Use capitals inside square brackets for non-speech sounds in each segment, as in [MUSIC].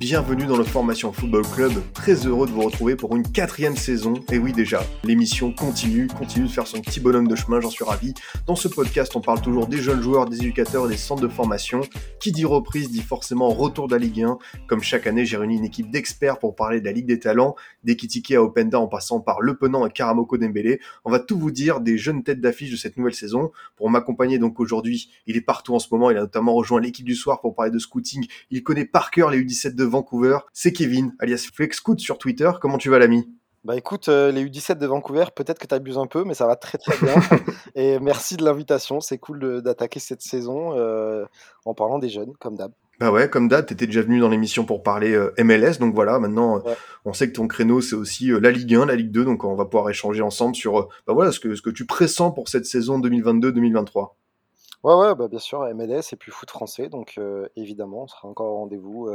bienvenue dans le Formation Football Club, très heureux de vous retrouver pour une quatrième saison, et oui déjà, l'émission continue, continue de faire son petit bonhomme de chemin, j'en suis ravi. Dans ce podcast, on parle toujours des jeunes joueurs, des éducateurs des centres de formation. Qui dit reprise dit forcément retour de la Ligue 1. Comme chaque année, j'ai réuni une équipe d'experts pour parler de la Ligue des Talents, des Kitike à Openda en passant par Le Penant et Karamoko Dembélé. On va tout vous dire des jeunes têtes d'affiche de cette nouvelle saison. Pour m'accompagner donc aujourd'hui, il est partout en ce moment, il a notamment rejoint l'équipe du soir pour parler de scouting il connaît par cœur les U17 de Vancouver. C'est Kevin, alias FlexScout sur Twitter. Comment tu vas, l'ami? Bah écoute, euh, les U17 de Vancouver, peut-être que tu abuses un peu, mais ça va très très bien. [LAUGHS] Et merci de l'invitation. C'est cool d'attaquer cette saison euh, en parlant des jeunes, comme d'hab. Bah ouais, comme date, t'étais déjà venu dans l'émission pour parler euh, MLS, donc voilà, maintenant Ouais. on sait que ton créneau c'est aussi la Ligue 1, la Ligue 2, donc on va pouvoir échanger ensemble sur bah voilà ce que ce que tu pressens pour cette saison 2022-2023. Ouais, ouais, bah bien sûr, MLS et puis foot français. Donc évidemment, on sera encore au rendez-vous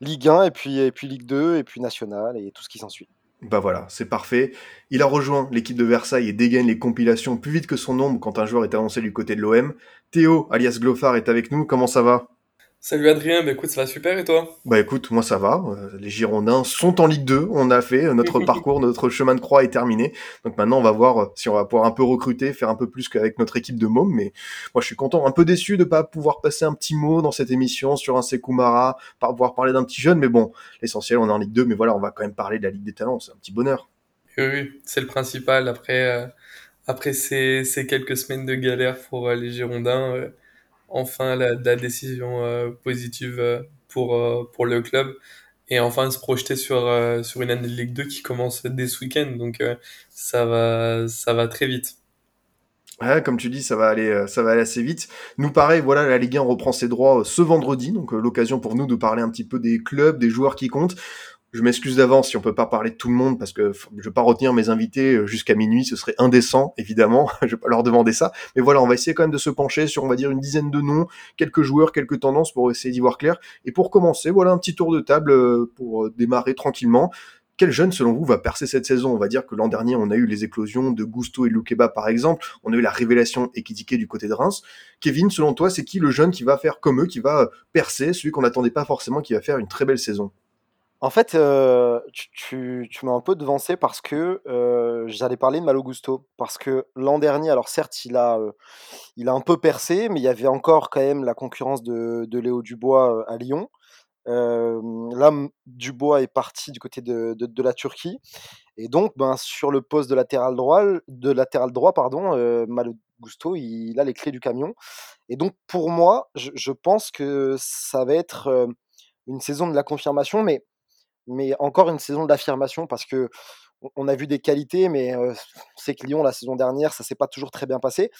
Ligue 1 et puis, et puis Ligue 2 et puis National et tout ce qui s'ensuit. Bah voilà, c'est parfait. Il a rejoint l'équipe de Versailles et dégaine les compilations plus vite que son ombre quand un joueur est annoncé du côté de l'OM. Théo, alias Glofar, est avec nous. Comment ça va? Salut Adrien, bah écoute, ça va super et toi? Bah écoute, moi ça va. Euh, Les Girondins sont en Ligue 2. On a fait euh, notre [LAUGHS] parcours, notre chemin de croix est terminé. Donc maintenant, on va voir euh, si on va pouvoir un peu recruter, faire un peu plus qu'avec notre équipe de mômes. Mais moi, je suis content, un peu déçu de pas pouvoir passer un petit mot dans cette émission sur un Sekoumara, pas pouvoir parler d'un petit jeune. Mais bon, l'essentiel, on est en Ligue 2. Mais voilà, on va quand même parler de la Ligue des Talents. C'est un petit bonheur. Oui, oui, c'est le principal. Après, après ces, ces quelques semaines de galère pour les Girondins, enfin la, la décision euh, positive euh, pour, euh, pour le club et enfin se projeter sur, euh, sur une année de Ligue 2 qui commence dès ce week-end. Donc euh, ça va, ça va très vite. Comme tu dis, ça va aller, ça va aller assez vite. Nous, pareil, voilà, la Ligue 1 reprend ses droits ce vendredi, donc l'occasion pour nous de parler un petit peu des clubs, des joueurs qui comptent. Je m'excuse d'avance si on peut pas parler de tout le monde parce que je vais pas retenir mes invités euh, jusqu'à minuit, ce serait indécent, évidemment. [LAUGHS] je vais pas leur demander ça. Mais voilà, on va essayer quand même de se pencher sur, on va dire, une dizaine de noms, quelques joueurs, quelques tendances pour essayer d'y voir clair. Et pour commencer, voilà un petit tour de table euh, pour euh, démarrer tranquillement. Quel jeune, selon vous, va percer cette saison? On va dire que l'an dernier, on a eu les éclosions de Gusto et Loukeba, par exemple. On a eu la révélation Ekitike du côté de Reims. Kevin, selon toi, c'est qui le jeune qui va faire comme eux, qui va percer, celui qu'on n'attendait pas forcément, qui va faire une très belle saison? En fait, euh, tu, m'as un peu devancé parce que euh, j'allais parler de Malo Gusto. Parce que l'an dernier, alors certes, il a, euh, il a un peu percé, mais il y avait encore quand même la concurrence de, Léo Dubois à Lyon. Là, Dubois est parti du côté de, la Turquie. Et donc, ben, sur le poste de latéral droit, de latéral droit pardon, Malo Gusto, il, a les clés du camion. Et donc, pour moi, je, je pense que ça va être une saison de la confirmation, mais mais encore une saison d'affirmation parce que on- a vu des qualités, mais euh, c'est que Lyon la saison dernière, ça s'est pas toujours très bien passé.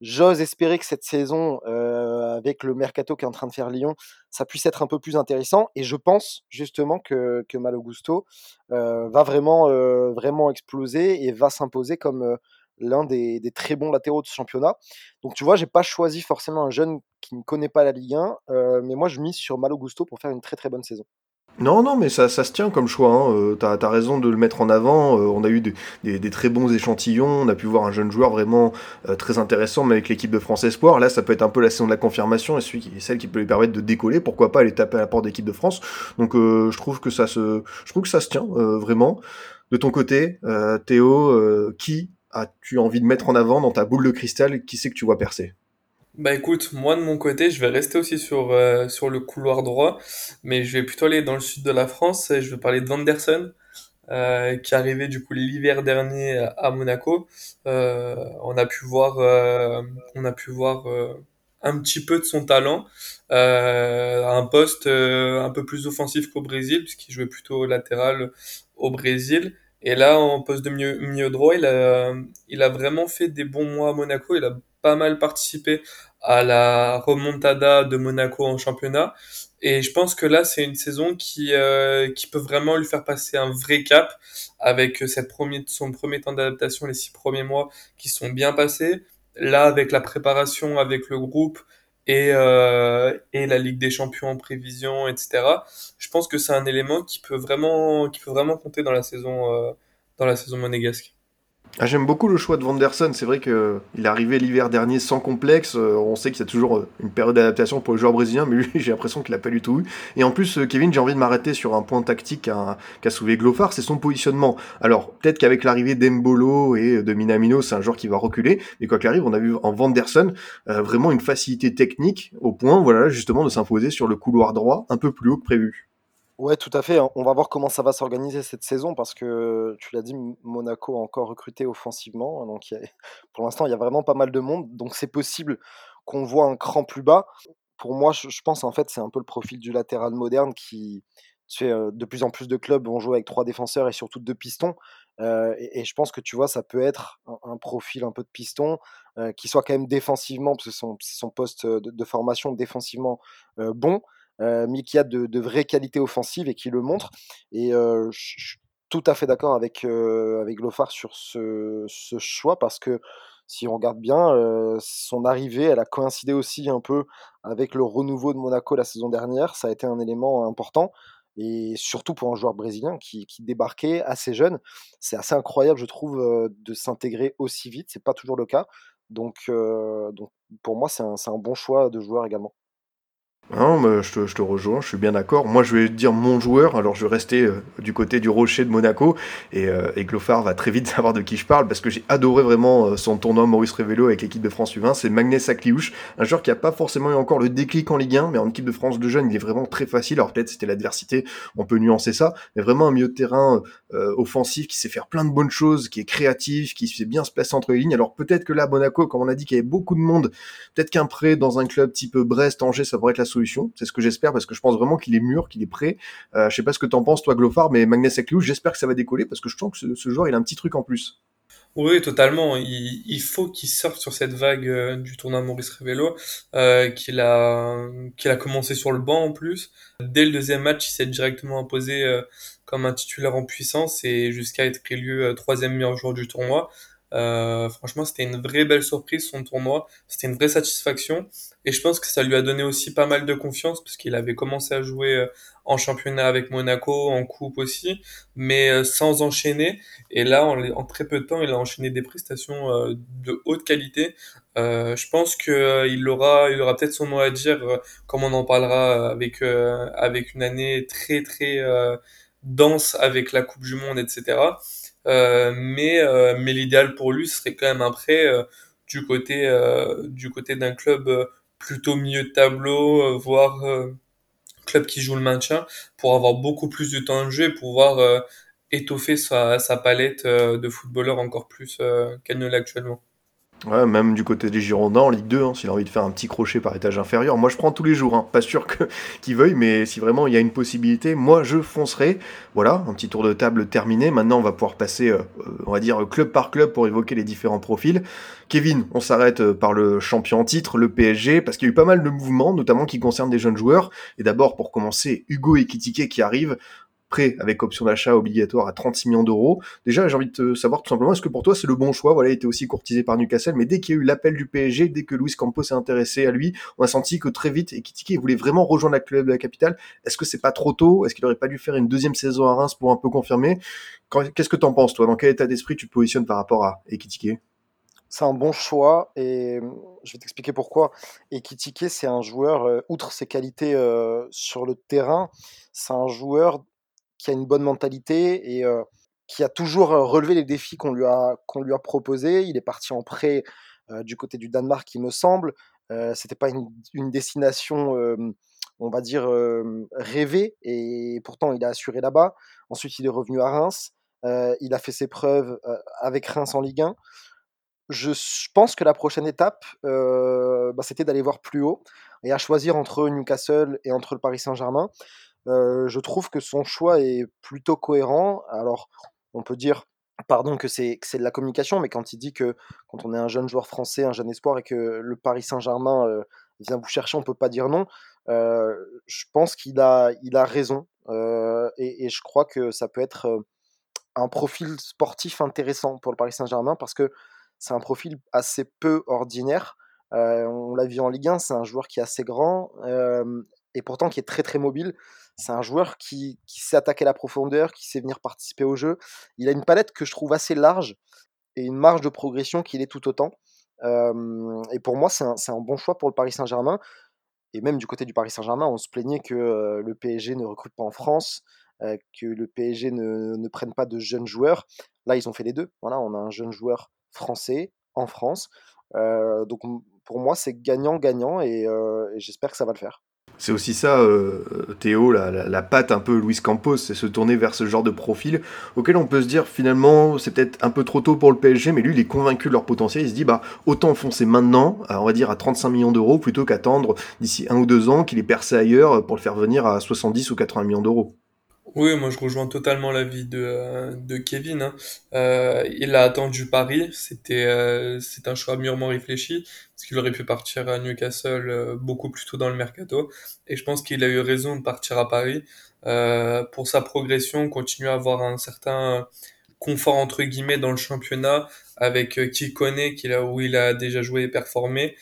J'ose espérer que cette saison, avec le mercato qui est en train de faire Lyon, ça puisse être un peu plus intéressant. Et je pense justement que, que Malo Gusto va vraiment, exploser et va s'imposer comme l'un des, très bons latéraux de ce championnat. Donc tu vois, j'ai pas choisi forcément un jeune qui ne connaît pas la Ligue 1, euh, mais moi je mise sur Malo Gusto pour faire une très très bonne saison. Non, non, mais ça, ça se tient comme choix. Hein. Euh, t'as, raison de le mettre en avant. Euh, on a eu des, très bons échantillons. On a pu voir un jeune joueur vraiment euh, très intéressant, mais avec l'équipe de France Espoir. Là, ça peut être un peu la saison de la confirmation et celui celle qui peut lui permettre de décoller. Pourquoi pas aller taper à la porte d'équipe de France. Donc, je trouve que ça se, je trouve que ça se tient vraiment. De ton côté, Théo, qui as-tu envie de mettre en avant dans ta boule de cristal? Qui c'est que tu vois percer? Bah écoute, moi de mon côté, je vais rester aussi sur, euh, sur le couloir droit, mais je vais plutôt aller dans le sud de la France et je vais parler de Vanderson, euh, qui est arrivé du coup l'hiver dernier à Monaco. Euh, on a pu voir, euh, on a pu voir euh, un petit peu de son talent euh, un poste un peu plus offensif qu'au Brésil, puisqu'il jouait plutôt latéral au Brésil. Et là, en poste de milieu, milieu droit, il a, il a vraiment fait des bons mois à Monaco. Il a pas mal participé à la remontada de Monaco en championnat. Et je pense que là, c'est une saison qui, euh, qui peut vraiment lui faire passer un vrai cap avec cette première, son premier temps d'adaptation, les six premiers mois qui sont bien passés. Là, avec la préparation avec le groupe et, euh, et la Ligue des Champions en prévision, etc. Je pense que c'est un élément qui peut vraiment, qui peut vraiment compter dans la saison, euh, dans la saison monégasque. Ah, J'aime beaucoup le choix de Vanderson. C'est vrai qu'il est arrivé l'hiver dernier sans complexe. Euh, on sait qu'il y a toujours euh, une période d'adaptation pour le joueur brésilien, mais lui, [LAUGHS] j'ai l'impression qu'il l'a pas du tout eu. Et en plus, euh, Kevin, j'ai envie de m'arrêter sur un point tactique qu'a qu soulevé Glofar, c'est son positionnement. Alors, peut-être qu'avec l'arrivée d'Embolo et de Minamino, c'est un joueur qui va reculer. Mais quoi qu'il arrive, on a vu en Vanderson vraiment une facilité technique au point, voilà, justement, de s'imposer sur le couloir droit un peu plus haut que prévu. Ouais, tout à fait. hein. On va voir comment ça va s'organiser cette saison parce que tu l'as dit, Monaco a encore recruté offensivement. Donc, y a- [LAUGHS] pour l'instant, il y a vraiment pas mal de monde. Donc, c'est possible qu'on voit un cran plus bas. Pour moi, je, pense en fait, c'est un peu le profil du latéral moderne qui, tu sais, euh, de plus en plus de clubs vont jouer avec trois défenseurs et surtout deux pistons. Euh, et, je pense que tu vois, ça peut être un, profil un peu de piston euh, qui soit quand même défensivement, parce que c'est son poste de, formation défensivement bon mais qui a de, vraies qualités offensives et qui le montre. Et euh, je suis tout à fait d'accord avec, euh, avec Lofar sur ce, choix parce que si on regarde bien, euh, son arrivée, elle a coïncidé aussi un peu avec le renouveau de Monaco la saison dernière. Ça a été un élément important. Et surtout pour un joueur brésilien qui, débarquait assez jeune, c'est assez incroyable, je trouve, euh, de s'intégrer aussi vite. C'est pas toujours le cas. Donc, euh, donc pour moi, c'est un bon choix de joueur également. Non, mais je te, je te rejoins, je suis bien d'accord. Moi, je vais dire mon joueur, alors je vais rester euh, du côté du rocher de Monaco, et, euh, et Glofar va très vite [LAUGHS] savoir de qui je parle, parce que j'ai adoré vraiment euh, son tournoi Maurice Révélo avec l'équipe de France U20, c'est Magnès Akliouche, un joueur qui a pas forcément eu encore le déclic en Ligue 1, mais en équipe de France de jeunes, il est vraiment très facile, alors peut-être c'était l'adversité, on peut nuancer ça, mais vraiment un milieu de terrain euh, offensif qui sait faire plein de bonnes choses, qui est créatif, qui sait bien se placer entre les lignes, alors peut-être que là, Monaco, comme on a dit qu'il y avait beaucoup de monde, peut-être qu'un prêt dans un club type Brest, Angers, ça pourrait être la solution. C'est ce que j'espère parce que je pense vraiment qu'il est mûr, qu'il est prêt. Euh, je sais pas ce que t'en penses, toi, Glofar, mais Magnès Akliouche, j'espère que ça va décoller parce que je sens que ce, joueur, il a un petit truc en plus. Oui, totalement. Il, faut qu'il sorte sur cette vague euh, du tournoi Maurice Révélo, euh, qu'il a, commencé sur le banc en plus. Dès le deuxième match, il s'est directement imposé euh, comme un titulaire en puissance et jusqu'à être élu troisième meilleur joueur du tournoi. Euh, franchement, c'était une vraie belle surprise son tournoi. C'était une vraie satisfaction. Et je pense que ça lui a donné aussi pas mal de confiance parce qu'il avait commencé à jouer euh, en championnat avec Monaco, en coupe aussi, mais euh, sans enchaîner. Et là, en, très peu de temps, il a enchaîné des prestations euh, de haute qualité. Euh, je pense que il aura, il aura peut-être son mot à dire, comme on en parlera avec avec une année très très euh, dense avec la Coupe du Monde, etc. Euh, mais euh, mais l'idéal pour lui, serait quand même un prêt euh, du côté du côté d'un club plutôt milieu de tableau, voire club qui joue le maintien, pour avoir beaucoup plus de temps de jeu et pouvoir étoffer sa, sa palette de footballeurs encore plus qu'elle ne l'est actuellement. Même du côté des Girondins en Ligue 2, hein, s'il a envie de faire un petit crochet par étage inférieur, moi je prends tous les jours, hein. pas sûr que [LAUGHS] qu'il veuille, mais si vraiment il y a une possibilité, moi je foncerai. Voilà, un petit tour de table terminé. Maintenant, on va pouvoir passer, euh, on va dire club par club pour évoquer les différents profils. Kevin, on s'arrête euh, par le champion en titre, le PSG, parce qu'il y a eu pas mal de mouvements, notamment qui concernent des jeunes joueurs. Et d'abord, pour commencer, Hugo Ekitike qui arrive prêt avec option d'achat obligatoire à 36 millions d'euros. Déjà, j'ai envie de te savoir tout simplement, est-ce que pour toi c'est le bon choix? Voilà, il était aussi courtisé par Newcastle, mais dès qu'il y a eu l'appel du PSG, dès que Luis Campos s'est intéressé à lui, on a senti que très vite, Ekitike voulait vraiment rejoindre la club de la capitale. Est-ce que c'est pas trop tôt? Est-ce qu'il aurait pas dû faire une deuxième saison à Reims pour un peu confirmer? Qu'est-ce que t'en penses, toi? Dans quel état d'esprit tu te positionnes par rapport à Ekitike? C'est un bon choix et je vais t'expliquer pourquoi. Ekitike, c'est un joueur, euh, outre ses qualités euh, sur le terrain, c'est un joueur qui a une bonne mentalité et euh, qui a toujours euh, relevé les défis qu'on lui a, qu'on lui a proposés. Il est parti en prêt euh, du côté du Danemark, il me semble. Euh, C'était pas une, destination, on va dire, rêvée et pourtant il a assuré là-bas. Ensuite, il est revenu à Reims. Il a fait ses preuves avec Reims en Ligue 1 je pense que la prochaine étape, bah, c'était d'aller voir plus haut et à choisir entre Newcastle et entre le Paris Saint-Germain. Je trouve que son choix est plutôt cohérent. Alors, on peut dire, pardon, que c'est de la communication, mais quand il dit que quand on est un jeune joueur français, un jeune espoir, et que le Paris Saint-Germain vient vous chercher, on peut pas dire non. je pense qu'il a, il a raison. Et, je crois que ça peut être un profil sportif intéressant pour le Paris Saint-Germain parce que c'est un profil assez peu ordinaire. on l'a vu en Ligue 1, c'est un joueur qui est assez grand et pourtant qui est très très mobile. C'est un joueur qui, sait attaquer la profondeur, qui sait venir participer au jeu. Il a une palette que je trouve assez large et une marge de progression qu'il est tout autant. et pour moi, c'est un, bon choix pour le Paris Saint-Germain. Et même du côté du Paris Saint-Germain, on se plaignait que le PSG ne recrute pas en France, que le PSG ne, ne, prenne pas de jeunes joueurs. Là, ils ont fait les deux. Voilà, on a un jeune joueur français en France. donc pour moi, c'est gagnant-gagnant et j'espère que ça va le faire. C'est aussi ça, euh, Théo, la, la, patte un peu Luis Campos, c'est se tourner vers ce genre de profil auquel on peut se dire finalement c'est peut-être un peu trop tôt pour le PSG, mais lui il est convaincu de leur potentiel. Il se dit bah autant foncer maintenant, on va dire à 35 millions d'euros, plutôt qu'attendre d'ici un ou deux ans qu'il est percé ailleurs pour le faire venir à 70 ou 80 millions d'euros. Oui, moi je rejoins totalement l'avis de, euh, de Kevin. Hein. Euh, il a attendu Paris, c'était euh, c'est un choix mûrement réfléchi, parce qu'il aurait pu partir à Newcastle euh, beaucoup plus tôt dans le mercato. Et je pense qu'il a eu raison de partir à Paris euh, pour sa progression, continuer à avoir un certain confort entre guillemets dans le championnat avec euh, qui connaît, qu'il a où il a déjà joué et performé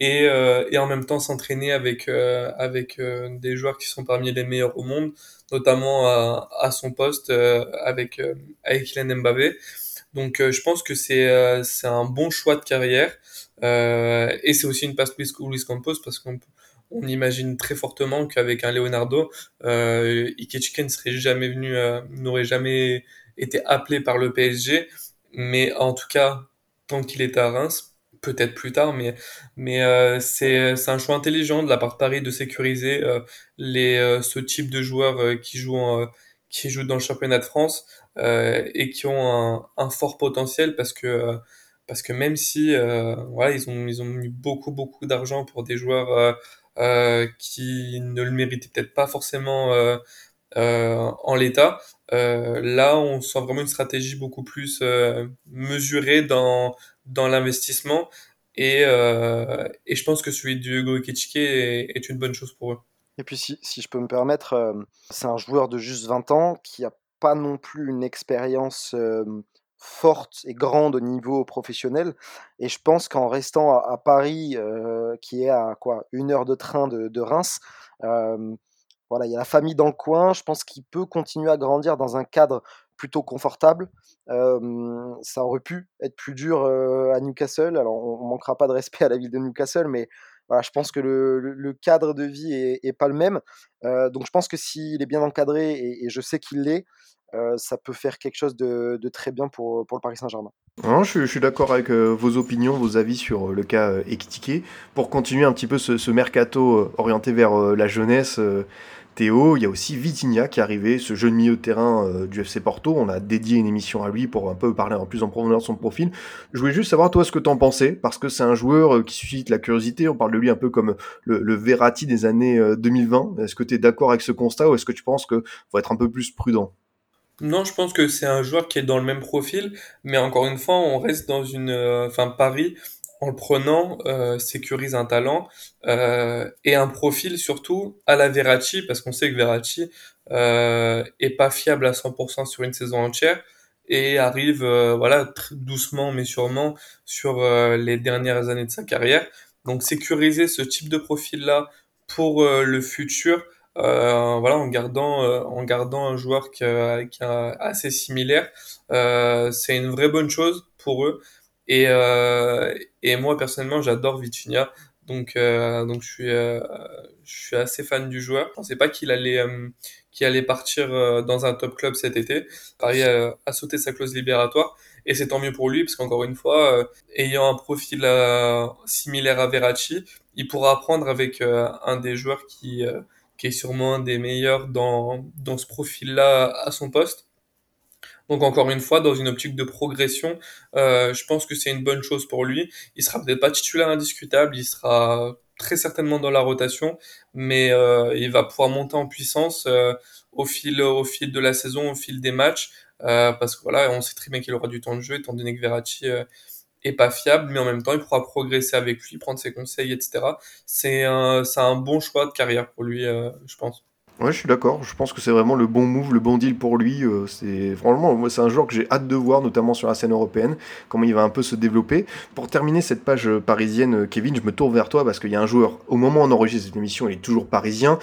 et, et en même temps s'entraîner avec avec des joueurs qui sont parmi les meilleurs au monde notamment à, à son poste euh, avec euh, avec Kylian Mbappé. Donc euh, je pense que c'est c'est un bon choix de carrière et c'est aussi une passe Luis, Luis Campos parce qu'on on imagine très fortement qu'avec un Leonardo, euh, ne serait jamais venu, n'aurait jamais été appelé par le PSG. Mais en tout cas, tant qu'il est à Reims, peut-être plus tard, mais, mais euh, c'est un choix intelligent de la part de Paris de sécuriser euh, les, euh, ce type de joueurs qui, jouent, qui jouent dans le championnat de France et qui ont un, un, fort potentiel parce que, parce que même si voilà, ils, ont, ils ont mis beaucoup, beaucoup d'argent pour des joueurs qui ne le méritaient peut-être pas forcément en l'état, là, on sent vraiment une stratégie beaucoup plus mesurée dans dans l'investissement. Et, euh, et je pense que celui de Hugo Ekechike est, une bonne chose pour eux. Et puis, si, si je peux me permettre, euh, c'est un joueur de juste 20 ans qui n'a pas non plus une expérience euh, forte et grande au niveau professionnel. Et je pense qu'en restant à, à Paris, qui est à quoi une heure de train de, de Reims, voilà, il y a la famille dans le coin. Je pense qu'il peut continuer à grandir dans un cadre plutôt confortable. Ça aurait pu être plus dur à Newcastle. Alors, on, on, manquera pas de respect à la ville de Newcastle, mais je pense que le, cadre de vie est, pas le même. Donc, je pense que s'il est bien encadré, et, et je sais qu'il l'est, ça peut faire quelque chose de, très bien pour, le Paris Saint-Germain. je, je, suis d'accord avec vos opinions, vos avis sur le cas euh, Ekitike. Pour continuer un petit peu ce, mercato orienté vers la jeunesse, Théo, il y a aussi Vitinha qui est arrivé, ce jeune milieu de terrain euh, du FC Porto. On a dédié une émission à lui pour un peu parler en plus en profondeur de son profil. Je voulais juste savoir toi ce que t'en pensais, parce que c'est un joueur euh, qui suscite la curiosité. On parle de lui un peu comme le, le Verratti des années 2020. Euh, est-ce que tu es d'accord avec ce constat ou est-ce que tu penses qu'il faut être un peu plus prudent? Non, je pense que c'est un joueur qui est dans le même profil, mais encore une fois, on reste dans une, enfin Paris en le prenant, euh, sécurise un talent euh, et un profil surtout à la Verratti, parce qu'on sait que Verratti euh, est pas fiable à 100% sur une saison entière et arrive euh, voilà doucement mais sûrement sur euh, les dernières années de sa carrière. Donc sécuriser ce type de profil là pour euh, le futur, voilà en gardant en gardant un joueur qui, qui assez similaire, c'est une vraie bonne chose pour eux. Et, euh, et moi personnellement, j'adore Vitinha. Donc, euh, donc je suis, euh, je suis assez fan du joueur. Je pensais pas qu'il allait, euh, qu'il allait partir euh, dans un top club cet été. Paris a, a sauté sa clause libératoire et c'est tant mieux pour lui parce qu'encore une fois, euh, ayant un profil similaire à Verratti, il pourra apprendre avec un des joueurs qui, qui est sûrement un des meilleurs dans, dans ce profil-là à son poste. Donc encore une fois, dans une optique de progression, euh, je pense que c'est une bonne chose pour lui. Il sera peut-être pas titulaire indiscutable, il sera très certainement dans la rotation, mais euh, il va pouvoir monter en puissance euh, au fil au fil de la saison, au fil des matchs, parce que voilà, on sait très bien qu'il aura du temps de jeu étant donné que Verratti est pas fiable, mais en même temps, il pourra progresser avec lui, prendre ses conseils, etc. C'est un, c'est un bon choix de carrière pour lui, euh, je pense. Ouais, je suis d'accord. Je pense que c'est vraiment le bon move, le bon deal pour lui. Euh, c'est franchement, c'est un joueur que j'ai hâte de voir, notamment sur la scène européenne, comment il va un peu se développer. Pour terminer cette page euh, parisienne, euh, Kevin, je me tourne vers toi parce qu'il y a un joueur. Au moment où on enregistre cette émission, il est toujours parisien,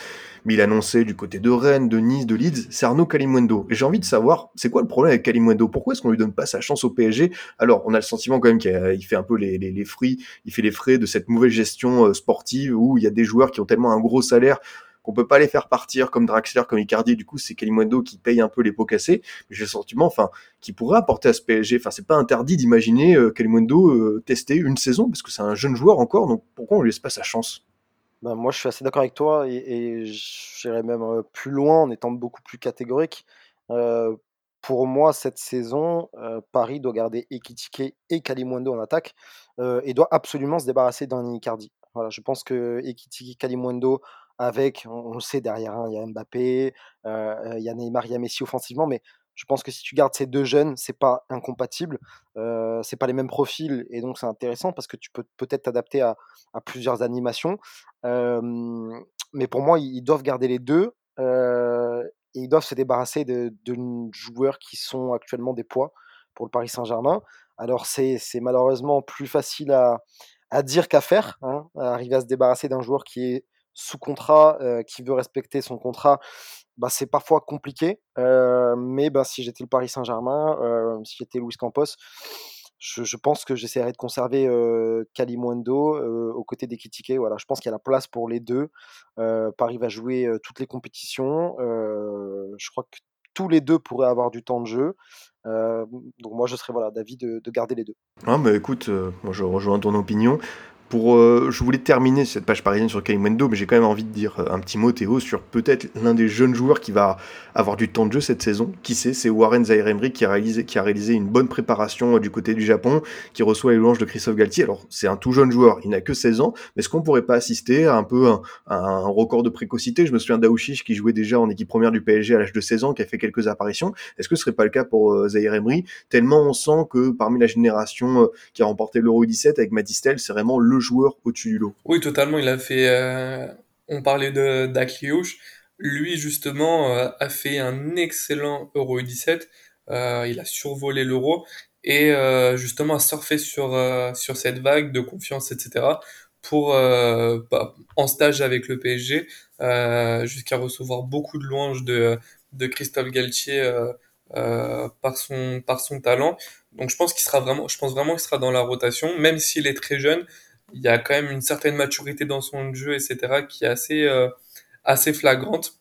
mais il a annoncé du côté de Rennes, de Nice, de Leeds. C'est Arnaud Kalimwendo. Et j'ai envie de savoir, c'est quoi le problème avec Kalimwendo? Pourquoi est-ce qu'on lui donne pas sa chance au PSG Alors, on a le sentiment quand même qu'il fait un peu les, les, les fruits, il fait les frais de cette mauvaise gestion sportive où il y a des joueurs qui ont tellement un gros salaire qu'on peut pas les faire partir comme Draxler, comme Icardi. Du coup, c'est Kalimundo qui paye un peu les pots cassés. Mais j'ai le sentiment, enfin, qui pourrait apporter à ce PSG. Enfin, c'est pas interdit d'imaginer euh, euh, tester une saison parce que c'est un jeune joueur encore. Donc pourquoi on lui laisse pas sa chance? Ben, moi, je suis assez d'accord avec toi et, et j'irais même euh, plus loin en étant beaucoup plus catégorique. Euh, pour moi, cette saison, Paris doit garder Ekitike et Kalimundo en attaque et doit absolument se débarrasser d'un Icardi. Voilà, je pense que Ekitike, Kalimundo, avec, on, le sait, derrière, hein, il y a Mbappé, euh, il y a Neymar, il y a Messi offensivement, mais je pense que si tu gardes ces deux jeunes, c'est pas incompatible, euh, c'est pas les mêmes profils, et donc c'est intéressant parce que tu peux peut-être t'adapter à, plusieurs animations. Euh, mais pour moi, ils doivent garder les deux, euh, et ils doivent se débarrasser de, joueurs qui sont actuellement des poids pour le Paris Saint-Germain. Alors c'est malheureusement plus facile à, dire qu'à faire, hein, arriver à se débarrasser d'un joueur qui est sous contrat, euh, qui veut respecter son contrat, bah, c'est parfois compliqué. Euh, mais bah, si j'étais le Paris Saint-Germain, euh, si j'étais Luis Campos, je, pense que j'essaierais de conserver Kalimundo euh, aux côtés d'Ekitike. Voilà, je pense qu'il y a la place pour les deux. Paris va jouer toutes les compétitions. Je crois que tous les deux pourraient avoir du temps de jeu. Donc moi, je serais voilà, d'avis de, de, garder les deux. Ah, bah écoute, moi je rejoins ton opinion. Pour, euh, je voulais terminer cette page parisienne sur Kalimwendo, mais j'ai quand même envie de dire un petit mot, Théo, sur peut-être l'un des jeunes joueurs qui va avoir du temps de jeu cette saison. Qui sait, c'est Warren Zaire-Emery qui, a réalisé, qui a réalisé une bonne préparation euh, du côté du Japon, qui reçoit les louanges de Christophe Galtier. Alors, c'est un tout jeune joueur, il n'a que 16 ans, mais est-ce qu'on pourrait pas assister à un peu un, un record de précocité? Je me souviens d'Aouchiche qui jouait déjà en équipe première du PSG à l'âge de 16 ans, qui a fait quelques apparitions. Est-ce que ce serait pas le cas pour euh, Zaire-Emery Tellement on sent que parmi la génération qui a remporté l'Euro 17 avec Matistel, c'est vraiment le joueur au-dessus du lot. Oui, totalement. Il a fait. Euh, on parlait de d'Akliouche. Lui, justement, euh, a fait un excellent Euro 17. Euh, il a survolé l'Euro et euh, justement a surfé sur, euh, sur cette vague de confiance, etc. pour bah, en stage avec le PSG jusqu'à recevoir beaucoup de louanges de, de Christophe Galtier par, son, par son talent. Donc je pense qu'il sera vraiment, je pense vraiment qu'il sera dans la rotation, même s'il est très jeune il y a quand même une certaine maturité dans son jeu, etc., qui est assez, euh, assez flagrante.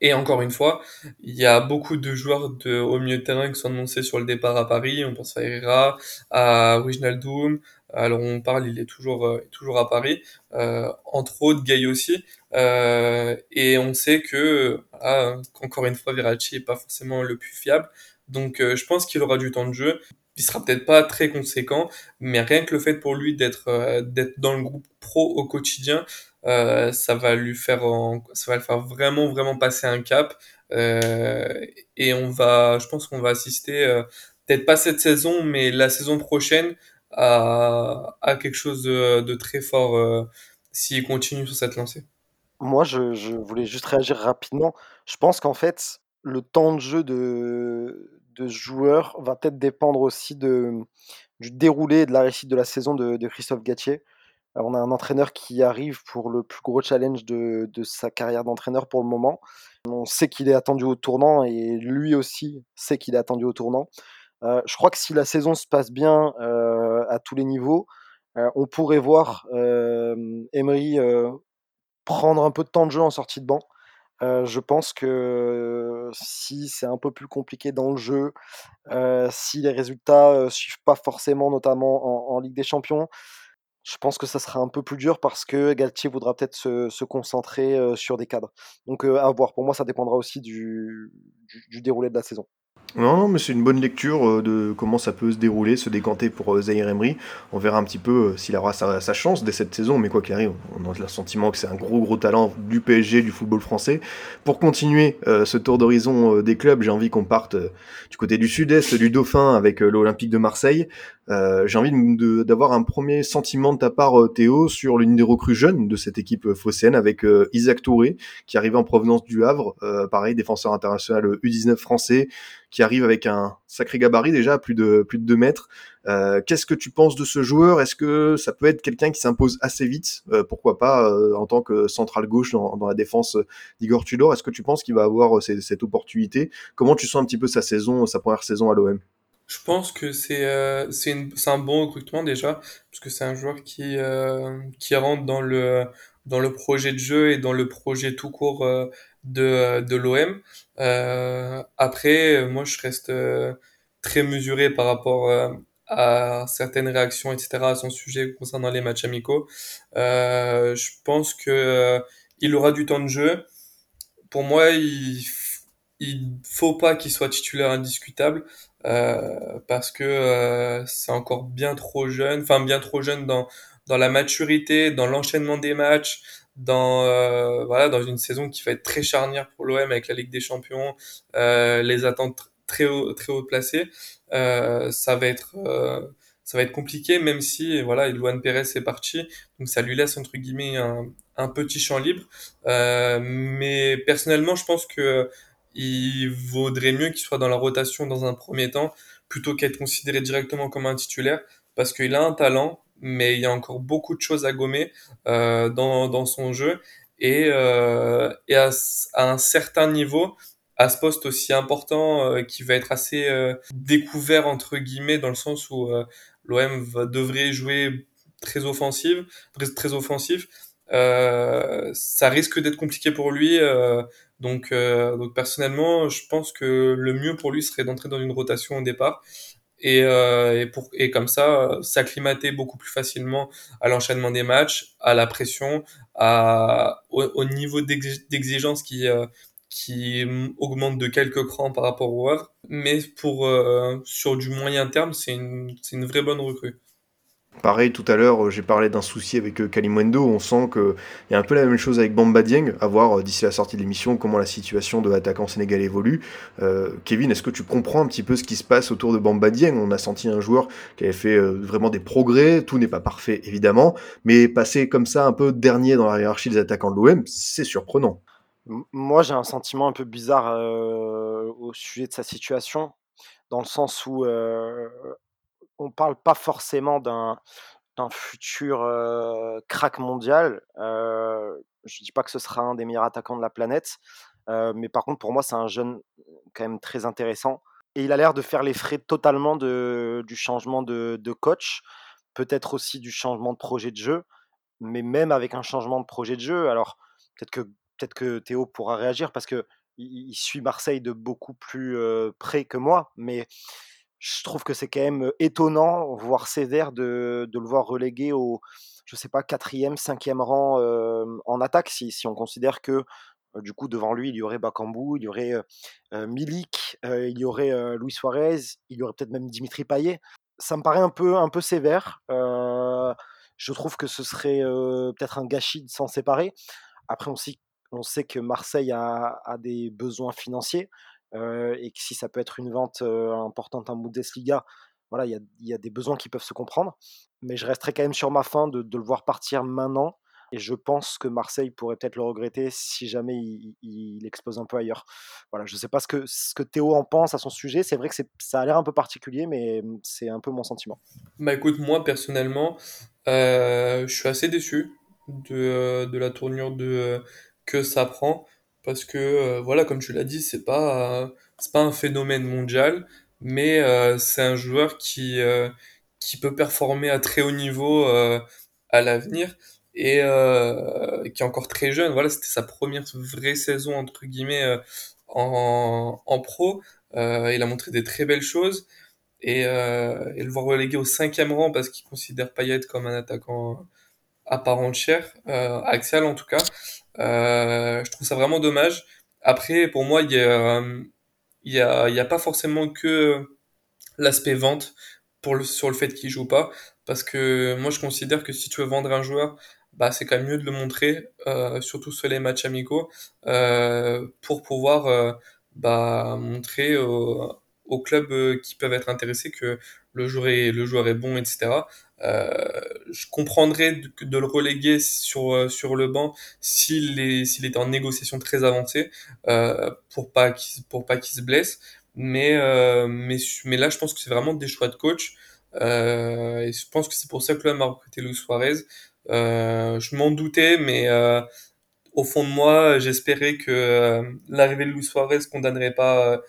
Et encore une fois, il y a beaucoup de joueurs de, au milieu de terrain qui sont annoncés sur le départ à Paris. On pense à Herrera, à Wijnaldum. Alors on parle, il est toujours, euh, toujours à Paris. Euh, entre autres, Gay aussi. Euh, et on sait que, ah, encore une fois, Verratti est pas forcément le plus fiable. Donc euh, je pense qu'il aura du temps de jeu il sera peut-être pas très conséquent, mais rien que le fait pour lui d'être euh, d'être dans le groupe pro au quotidien, euh, ça va lui faire en, ça va le faire vraiment vraiment passer un cap euh, et on va, je pense qu'on va assister peut-être pas cette saison, mais la saison prochaine à, à quelque chose de, très fort s'il continue sur cette lancée. Moi, je voulais juste réagir rapidement. Je pense qu'en fait, le temps de jeu de, de joueur va peut-être dépendre aussi de, du déroulé de la réussite de la saison de, Christophe Gatier. On a un entraîneur qui arrive pour le plus gros challenge de, de sa carrière d'entraîneur pour le moment. On sait qu'il est attendu au tournant et lui aussi sait qu'il est attendu au tournant. Euh, je crois que si la saison se passe bien euh, à tous les niveaux, euh, on pourrait voir Emery prendre un peu de temps de jeu en sortie de banc. Euh, je pense que si c'est un peu plus compliqué dans le jeu, euh, si les résultats euh, suivent pas forcément, notamment en, Ligue des Champions, je pense que ça sera un peu plus dur parce que Galtier voudra peut-être se, concentrer sur des cadres. Donc à voir. Pour moi, ça dépendra aussi du déroulé de la saison. Non, non, mais c'est une bonne lecture euh, de comment ça peut se dérouler, se décanter pour euh, Zahir Emery. On verra un petit peu euh, s'il aura sa, chance dès cette saison, mais quoi qu'il arrive, on a le sentiment que c'est un gros gros talent du PSG, du football français. Pour continuer ce tour d'horizon des clubs, j'ai envie qu'on parte du côté du sud-est du Dauphin avec l'Olympique de Marseille. Euh, J'ai envie d'avoir un premier sentiment de ta part, Théo, sur l'une des recrues jeunes de cette équipe phocéenne avec Isaac Touré, qui arrive en provenance du Havre, pareil, défenseur international U19 français, qui arrive avec un sacré gabarit déjà, plus de plus de 2 mètres. Euh, Qu'est-ce que tu penses de ce joueur? Est-ce que ça peut être quelqu'un qui s'impose assez vite? Euh, Pourquoi pas euh, en tant que central gauche dans, dans la défense d'Igor Tudor? Est-ce que tu penses qu'il va avoir euh, cette opportunité? Comment tu sens un petit peu sa saison, sa première saison à l'OM je pense que c'est euh, c'est un bon recrutement déjà parce que c'est un joueur qui qui rentre dans le dans le projet de jeu et dans le projet tout court de, de l'OM. Euh, après, moi, je reste euh, très mesuré par rapport euh, à certaines réactions, etc., à son sujet concernant les matchs amicaux. Euh, je pense que il aura du temps de jeu. Pour moi, il, il faut pas qu'il soit titulaire indiscutable euh, parce que c'est encore bien trop jeune, enfin bien trop jeune dans dans la maturité, dans l'enchaînement des matchs, dans euh, voilà dans une saison qui va être très charnière pour l'OM avec la Ligue des Champions, euh, les attentes très haut, très haut placées, euh, ça va être euh, ça va être compliqué même si voilà Luan Pérez est parti donc ça lui laisse entre guillemets un, un petit champ libre. Euh, mais personnellement je pense que il vaudrait mieux qu'il soit dans la rotation dans un premier temps plutôt qu'être considéré directement comme un titulaire parce qu'il a un talent mais il y a encore beaucoup de choses à gommer euh, dans, dans son jeu. Et, euh, et à, à, un certain niveau, à ce poste aussi important euh, qui va être assez euh, découvert entre guillemets dans le sens où euh, l'OM devrait jouer très offensive, très, très offensif. Euh, ça risque d'être compliqué pour lui. Donc, donc personnellement, je pense que le mieux pour lui serait d'entrer dans une rotation au départ et, euh, et, pour, et comme ça s'acclimater beaucoup plus facilement à l'enchaînement des matchs, à la pression, à, au, au niveau d'exigence qui, euh, qui augmente de quelques crans par rapport au Havre. Mais pour, euh, sur du moyen terme, c'est une, une vraie bonne recrue. Pareil, tout à l'heure, euh, j'ai parlé d'un souci avec euh, Kalimwendo. On sent qu'il y a un peu la même chose avec Bamba Dieng, à voir euh, d'ici la sortie de l'émission comment la situation de l'attaquant sénégalais évolue. Euh, Kevin, est-ce que tu comprends un petit peu ce qui se passe autour de Bamba Dieng? On a senti un joueur qui avait fait vraiment des progrès. Tout n'est pas parfait, évidemment, mais passer comme ça un peu dernier dans la hiérarchie des attaquants de l'OM, c'est surprenant. Moi, j'ai un sentiment un peu bizarre euh, au sujet de sa situation, dans le sens où on parle pas forcément d'un futur crack mondial. Euh, je dis pas que ce sera un des meilleurs attaquants de la planète, mais par contre pour moi c'est un jeune quand même très intéressant et il a l'air de faire les frais totalement du changement de, coach, peut-être aussi du changement de projet de jeu, mais même avec un changement de projet de jeu, alors peut-être que Théo pourra réagir parce que il, il suit Marseille de beaucoup plus près que moi, mais je trouve que c'est quand même étonnant, voire sévère, de, le voir relégué au, je sais pas, quatrième, cinquième rang en attaque, si, on considère que du coup devant lui il y aurait Bakambu, il y aurait Milik, il y aurait Luis Suarez, il y aurait peut-être même Dimitri Payet. Ça me paraît un peu, un peu sévère. je trouve que ce serait peut-être un gâchis de s'en séparer. Après on sait, que Marseille a des besoins financiers. Euh, et que si ça peut être une vente euh, importante en Bundesliga, voilà, il y, a, des besoins qui peuvent se comprendre. Mais je resterai quand même sur ma fin de, le voir partir maintenant. Et je pense que Marseille pourrait peut-être le regretter si jamais il, il, explose un peu ailleurs. Voilà, je ne sais pas ce que, Théo en pense à son sujet. C'est vrai que ça a l'air un peu particulier, mais c'est un peu mon sentiment. Bah écoute, moi personnellement, euh, je suis assez déçu de, de la tournure de, que ça prend parce que euh, voilà comme tu l'as dit c'est pas euh, c'est pas un phénomène mondial mais euh, c'est un joueur qui qui peut performer à très haut niveau à l'avenir et qui est encore très jeune. Voilà c'était sa première vraie saison entre guillemets en, en pro. Il a montré des très belles choses et, et le voir relégué au cinquième rang parce qu'il considère Payet comme un attaquant à part entière axial en tout cas euh, je trouve ça vraiment dommage. Après, pour moi, il y a, il y a, il y a pas forcément que l'aspect vente pour le, sur le fait qu'il joue pas, parce que moi, je considère que si tu veux vendre un joueur, bah, c'est quand même mieux de le montrer, euh, surtout sur les matchs amicaux, euh, pour pouvoir euh, bah, montrer aux, aux clubs qui peuvent être intéressés que le joueur est, le joueur est bon, etc. Euh, je comprendrais de, de, le reléguer sur euh, sur le banc s'il est s'il est en négociation très avancée euh, pour pas qu'il pour pas qu'il se blesse. Mais mais mais là, je pense que c'est vraiment des choix de coach. Euh, et je pense que c'est pour ça que l'homme a recruté Luis Suarez. Euh, je m'en doutais, mais euh, au fond de moi, j'espérais que euh, l'arrivée de Luis Suarez condamnerait pas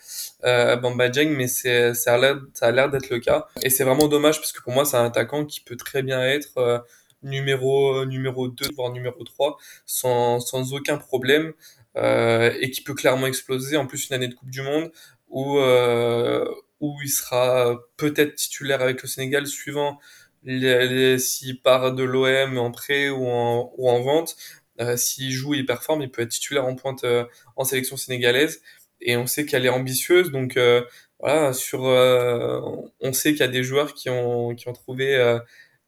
euh, Bamba Dieng, mais c'est, ça a l'air, d'être le cas. Et c'est vraiment dommage parce que pour moi, c'est un attaquant qui peut très bien être euh, numéro numéro 2 voire numéro 3 sans, sans aucun problème euh, et qui peut clairement exploser en plus une année de Coupe du Monde où euh, où il sera peut-être titulaire avec le Sénégal suivant s'il part de l'OM en prêt ou en, ou en vente euh, s'il joue, il performe, il peut être titulaire en pointe euh, en sélection sénégalaise. Et on sait qu'elle est ambitieuse, donc euh, voilà, sur, on sait qu'il y a des joueurs qui ont, qui ont trouvé,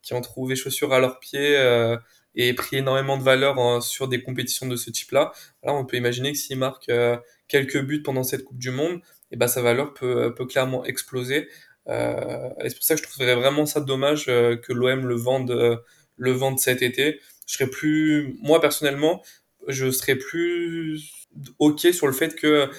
qui ont trouvé chaussures à leurs pieds et pris énormément de valeur sur des compétitions de ce type-là. Là, on peut imaginer que s'il marque quelques buts pendant cette Coupe du Monde, et eh ben sa valeur peut, peut clairement exploser. Euh, et c'est pour ça que je trouverais vraiment ça dommage que l'OM le vende, le vende cet été je serais plus, moi personnellement, je serais plus ok sur le fait que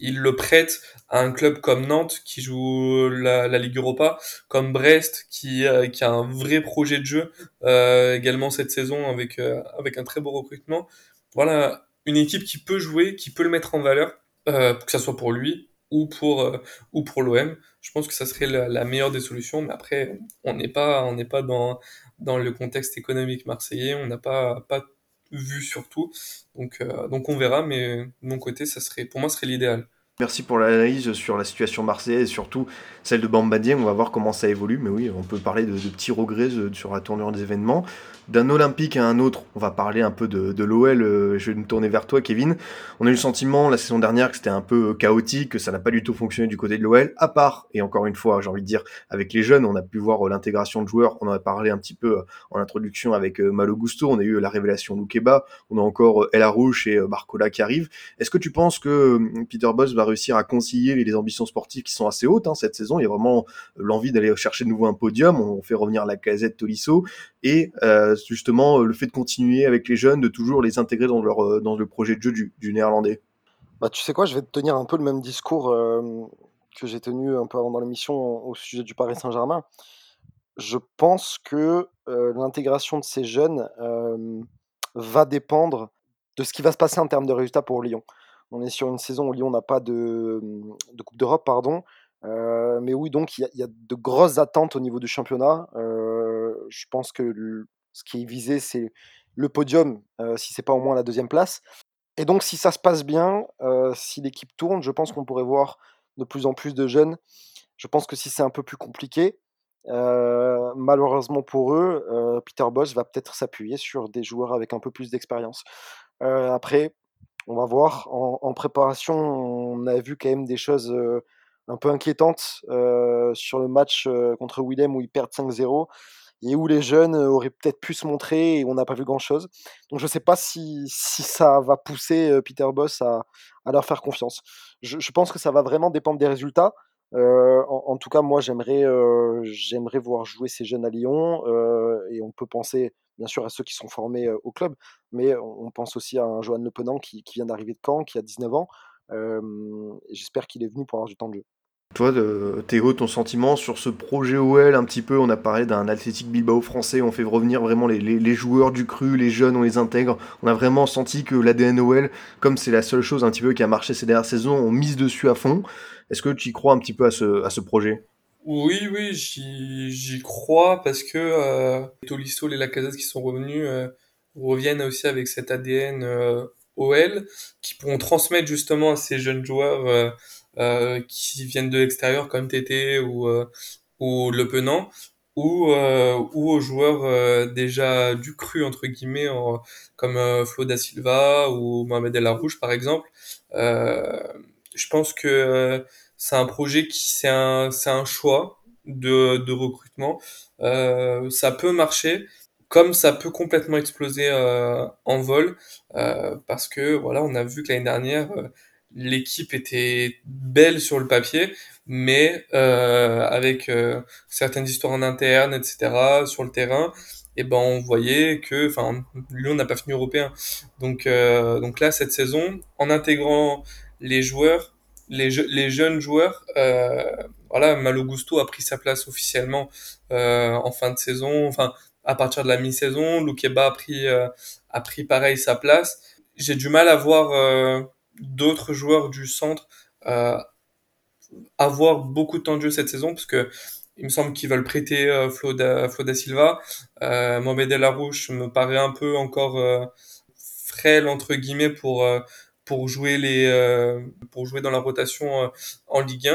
il le prête à un club comme Nantes qui joue la, Ligue Europa, comme Brest qui, euh, qui a un vrai projet de jeu euh, également cette saison avec euh, avec un très beau recrutement. Voilà, une équipe qui peut jouer, qui peut le mettre en valeur, euh, que ça soit pour lui ou pour euh, ou pour l'OM. Je pense que ça serait la, la, meilleure des solutions. Mais après, on n'est pas on n'est pas dans dans le contexte économique marseillais. On n'a pas, pas vu surtout. Donc, euh, donc on verra, mais de mon côté, ça serait, pour moi, ce serait l'idéal. Merci pour l'analyse sur la situation marseillaise surtout celle de Bamba Dieng. On va voir comment ça évolue. Mais oui, on peut parler de, petits regrets sur la tournure des événements d'un olympique à un autre, on va parler un peu de, l'OL. Euh, je vais me tourner vers toi, Kevin. On a eu le sentiment la saison dernière que c'était un peu euh, chaotique, que ça n'a pas du tout fonctionné du côté de l'OL, à part, et encore une fois, j'ai envie de dire, avec les jeunes, on a pu voir euh, l'intégration de joueurs. On en a parlé un petit peu en introduction avec Malo Gusto. On a eu la révélation Loukeba. On a encore El Arouche et Barcola qui arrivent. Est-ce que tu penses que Peter Boss va réussir à concilier les ambitions sportives qui sont assez hautes hein, cette saison Il y a vraiment l'envie d'aller chercher de nouveau un podium. On fait revenir la casette Tolisso et euh, justement euh, le fait de continuer avec les jeunes, de toujours les intégrer dans, leur, euh, dans le projet de jeu du, du néerlandais bah, Tu sais quoi, je vais te tenir un peu le même discours euh, que j'ai tenu un peu avant dans l'émission au sujet du Paris Saint-Germain. Je pense que euh, l'intégration de ces jeunes euh, va dépendre de ce qui va se passer en termes de résultats pour Lyon. On est sur une saison où Lyon n'a pas de, de Coupe d'Europe, pardon. Euh, mais oui, donc il y, a de grosses attentes au niveau du championnat. Euh, je pense que ce qui est visé, c'est le podium, euh, si c'est pas au moins la deuxième place. Et donc, si ça se passe bien, euh, si l'équipe tourne, je pense qu'on pourrait voir de plus en plus de jeunes. Je pense que si c'est un peu plus compliqué, malheureusement pour eux, Peter Boss va peut-être s'appuyer sur des joueurs avec un peu plus d'expérience. Après, on va voir. En, préparation, on a vu quand même des choses un peu inquiétantes sur le match contre Willem où ils perdent 5-0 et où les jeunes auraient peut-être pu se montrer et on n'a pas vu grand-chose. Donc je ne sais pas si, ça va pousser Peter Boss à, leur faire confiance. Je, pense que ça va vraiment dépendre des résultats. Euh, en, tout cas, moi, j'aimerais, euh, j'aimerais voir jouer ces jeunes à Lyon euh, et on peut penser bien sûr à ceux qui sont formés au club, mais on pense aussi à un Johan Le Penant qui, vient d'arriver de Caen, qui a 19 ans. J'espère qu'il est venu pour avoir du temps de jeu. Toi, Théo, ton sentiment sur ce projet OL, un petit peu, on a parlé d'un Athletic Bilbao français, on fait revenir vraiment les, joueurs du cru, les jeunes, on les intègre. On a vraiment senti que l'ADN OL, comme c'est la seule chose un petit peu qui a marché ces dernières saisons, on mise dessus à fond. Est-ce que tu y crois un petit peu à ce projet? Oui, oui, j'y crois parce que euh, Tolisso et Lacazette qui sont revenus euh, reviennent aussi avec cet ADN euh, OL qui pourront transmettre justement à ces jeunes joueurs euh, euh, qui viennent de l'extérieur comme Tété ou, euh, ou Le Penant ou, euh, ou aux joueurs déjà du cru entre guillemets comme Flo da Silva ou Mohamed El Arouche par exemple. Je pense que c'est un projet qui c'est un c'est un choix de, de recrutement ça peut marcher comme ça peut complètement exploser en vol parce que voilà on a vu que l'année dernière l'équipe était belle sur le papier, mais euh, avec euh, certaines histoires en interne, etc. sur le terrain, et ben on voyait que, enfin, Lyon n'a pas fini européen. Donc, euh, donc là, cette saison, en intégrant les joueurs, les, les jeunes joueurs, euh, voilà, Malo Gusto a pris sa place officiellement euh, en fin de saison, enfin à partir de la mi-saison, Loukeba a pris a pris pareil sa place. J'ai du mal à voir d'autres joueurs du centre avoir beaucoup de temps de jeu cette saison parce que il me semble qu'ils veulent prêter euh, Flo, da, Silva. Euh, Mohamed El Arouche me paraît un peu encore euh, frêle entre guillemets pour euh, pour jouer les euh, pour jouer dans la rotation en Ligue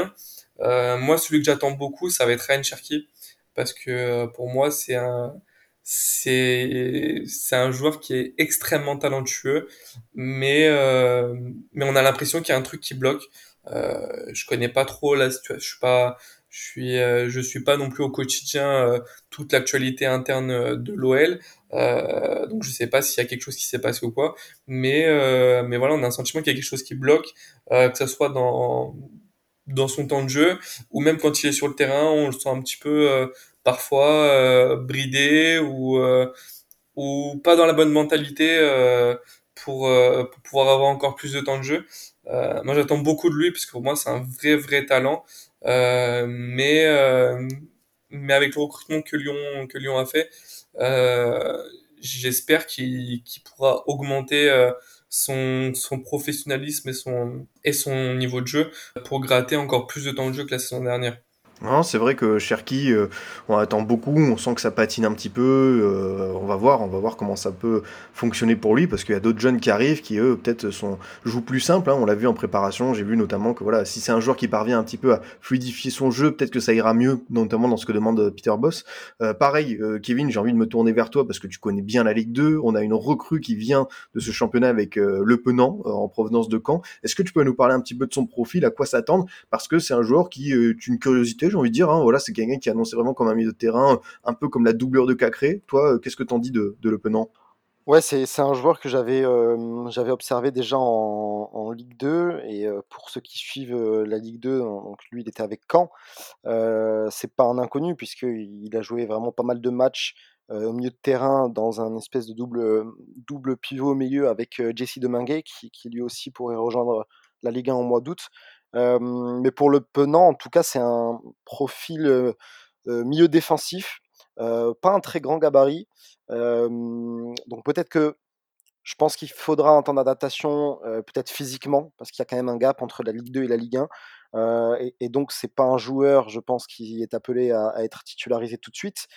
1. moi, celui que j'attends beaucoup, ça va être Ryan Cherky parce que pour moi, c'est un c'est c'est un joueur qui est extrêmement talentueux, mais mais on a l'impression qu'il y a un truc qui bloque. Euh, je connais pas trop la situation. Je suis pas, je suis, euh, je suis pas non plus au quotidien euh, toute l'actualité interne euh, de l'OL. donc je sais pas s'il y a quelque chose qui s'est passé ou quoi. Mais, mais voilà, on a un sentiment qu'il y a quelque chose qui bloque, que ce soit dans dans son temps de jeu ou même quand il est sur le terrain, on le sent un petit peu parfois bridé ou ou pas dans la bonne mentalité pour, pour pouvoir avoir encore plus de temps de jeu. Euh, moi, j'attends beaucoup de lui parce que pour moi, c'est un vrai, vrai talent. Euh, mais, euh, mais avec le recrutement que Lyon, que Lyon a fait, j'espère qu'il pourra augmenter son, son professionnalisme et son, et son niveau de jeu pour gratter encore plus de temps de jeu que la saison dernière. Non, c'est vrai que Cherki, euh, on attend beaucoup, on sent que ça patine un petit peu. Euh, on va voir, on va voir comment ça peut fonctionner pour lui, parce qu'il y a d'autres jeunes qui arrivent, qui eux peut-être sont jouent plus simple. Hein, on l'a vu en préparation, j'ai vu notamment que voilà, si c'est un joueur qui parvient un petit peu à fluidifier son jeu, peut-être que ça ira mieux, notamment dans ce que demande Peter Boss. Euh, pareil, Kevin, j'ai envie de me tourner vers toi parce que tu connais bien la Ligue 2. On a une recrue qui vient de ce championnat avec Le Penant en provenance de Caen. Est-ce que tu peux nous parler un petit peu de son profil, à quoi s'attendre? Parce que c'est un joueur qui est une curiosité j'ai envie de dire. Hein, voilà, c'est quelqu'un qui annonçait vraiment comme un milieu de terrain, un peu comme la doublure de Cacré. Toi, euh, qu'est-ce que t'en dis de, de Le Penant Ouais, c'est, un joueur que j'avais euh, observé déjà en, Ligue 2 et euh, pour ceux qui suivent la Ligue 2, donc lui il était avec Caen, c'est pas un inconnu puisqu'il a joué vraiment pas mal de matchs au milieu de terrain dans un espèce de double, double pivot au milieu avec Jesse Deminguet qui, qui lui aussi pourrait rejoindre la Ligue 1 en mois d'août mais pour le Penant, en tout cas, c'est un profil milieu défensif, pas un très grand gabarit. donc peut-être que je pense qu'il faudra un temps d'adaptation, peut-être physiquement, parce qu'il y a quand même un gap entre la Ligue 2 et la Ligue 1. et, et, donc, c'est pas un joueur, je pense, qui est appelé à, à être titularisé tout de suite.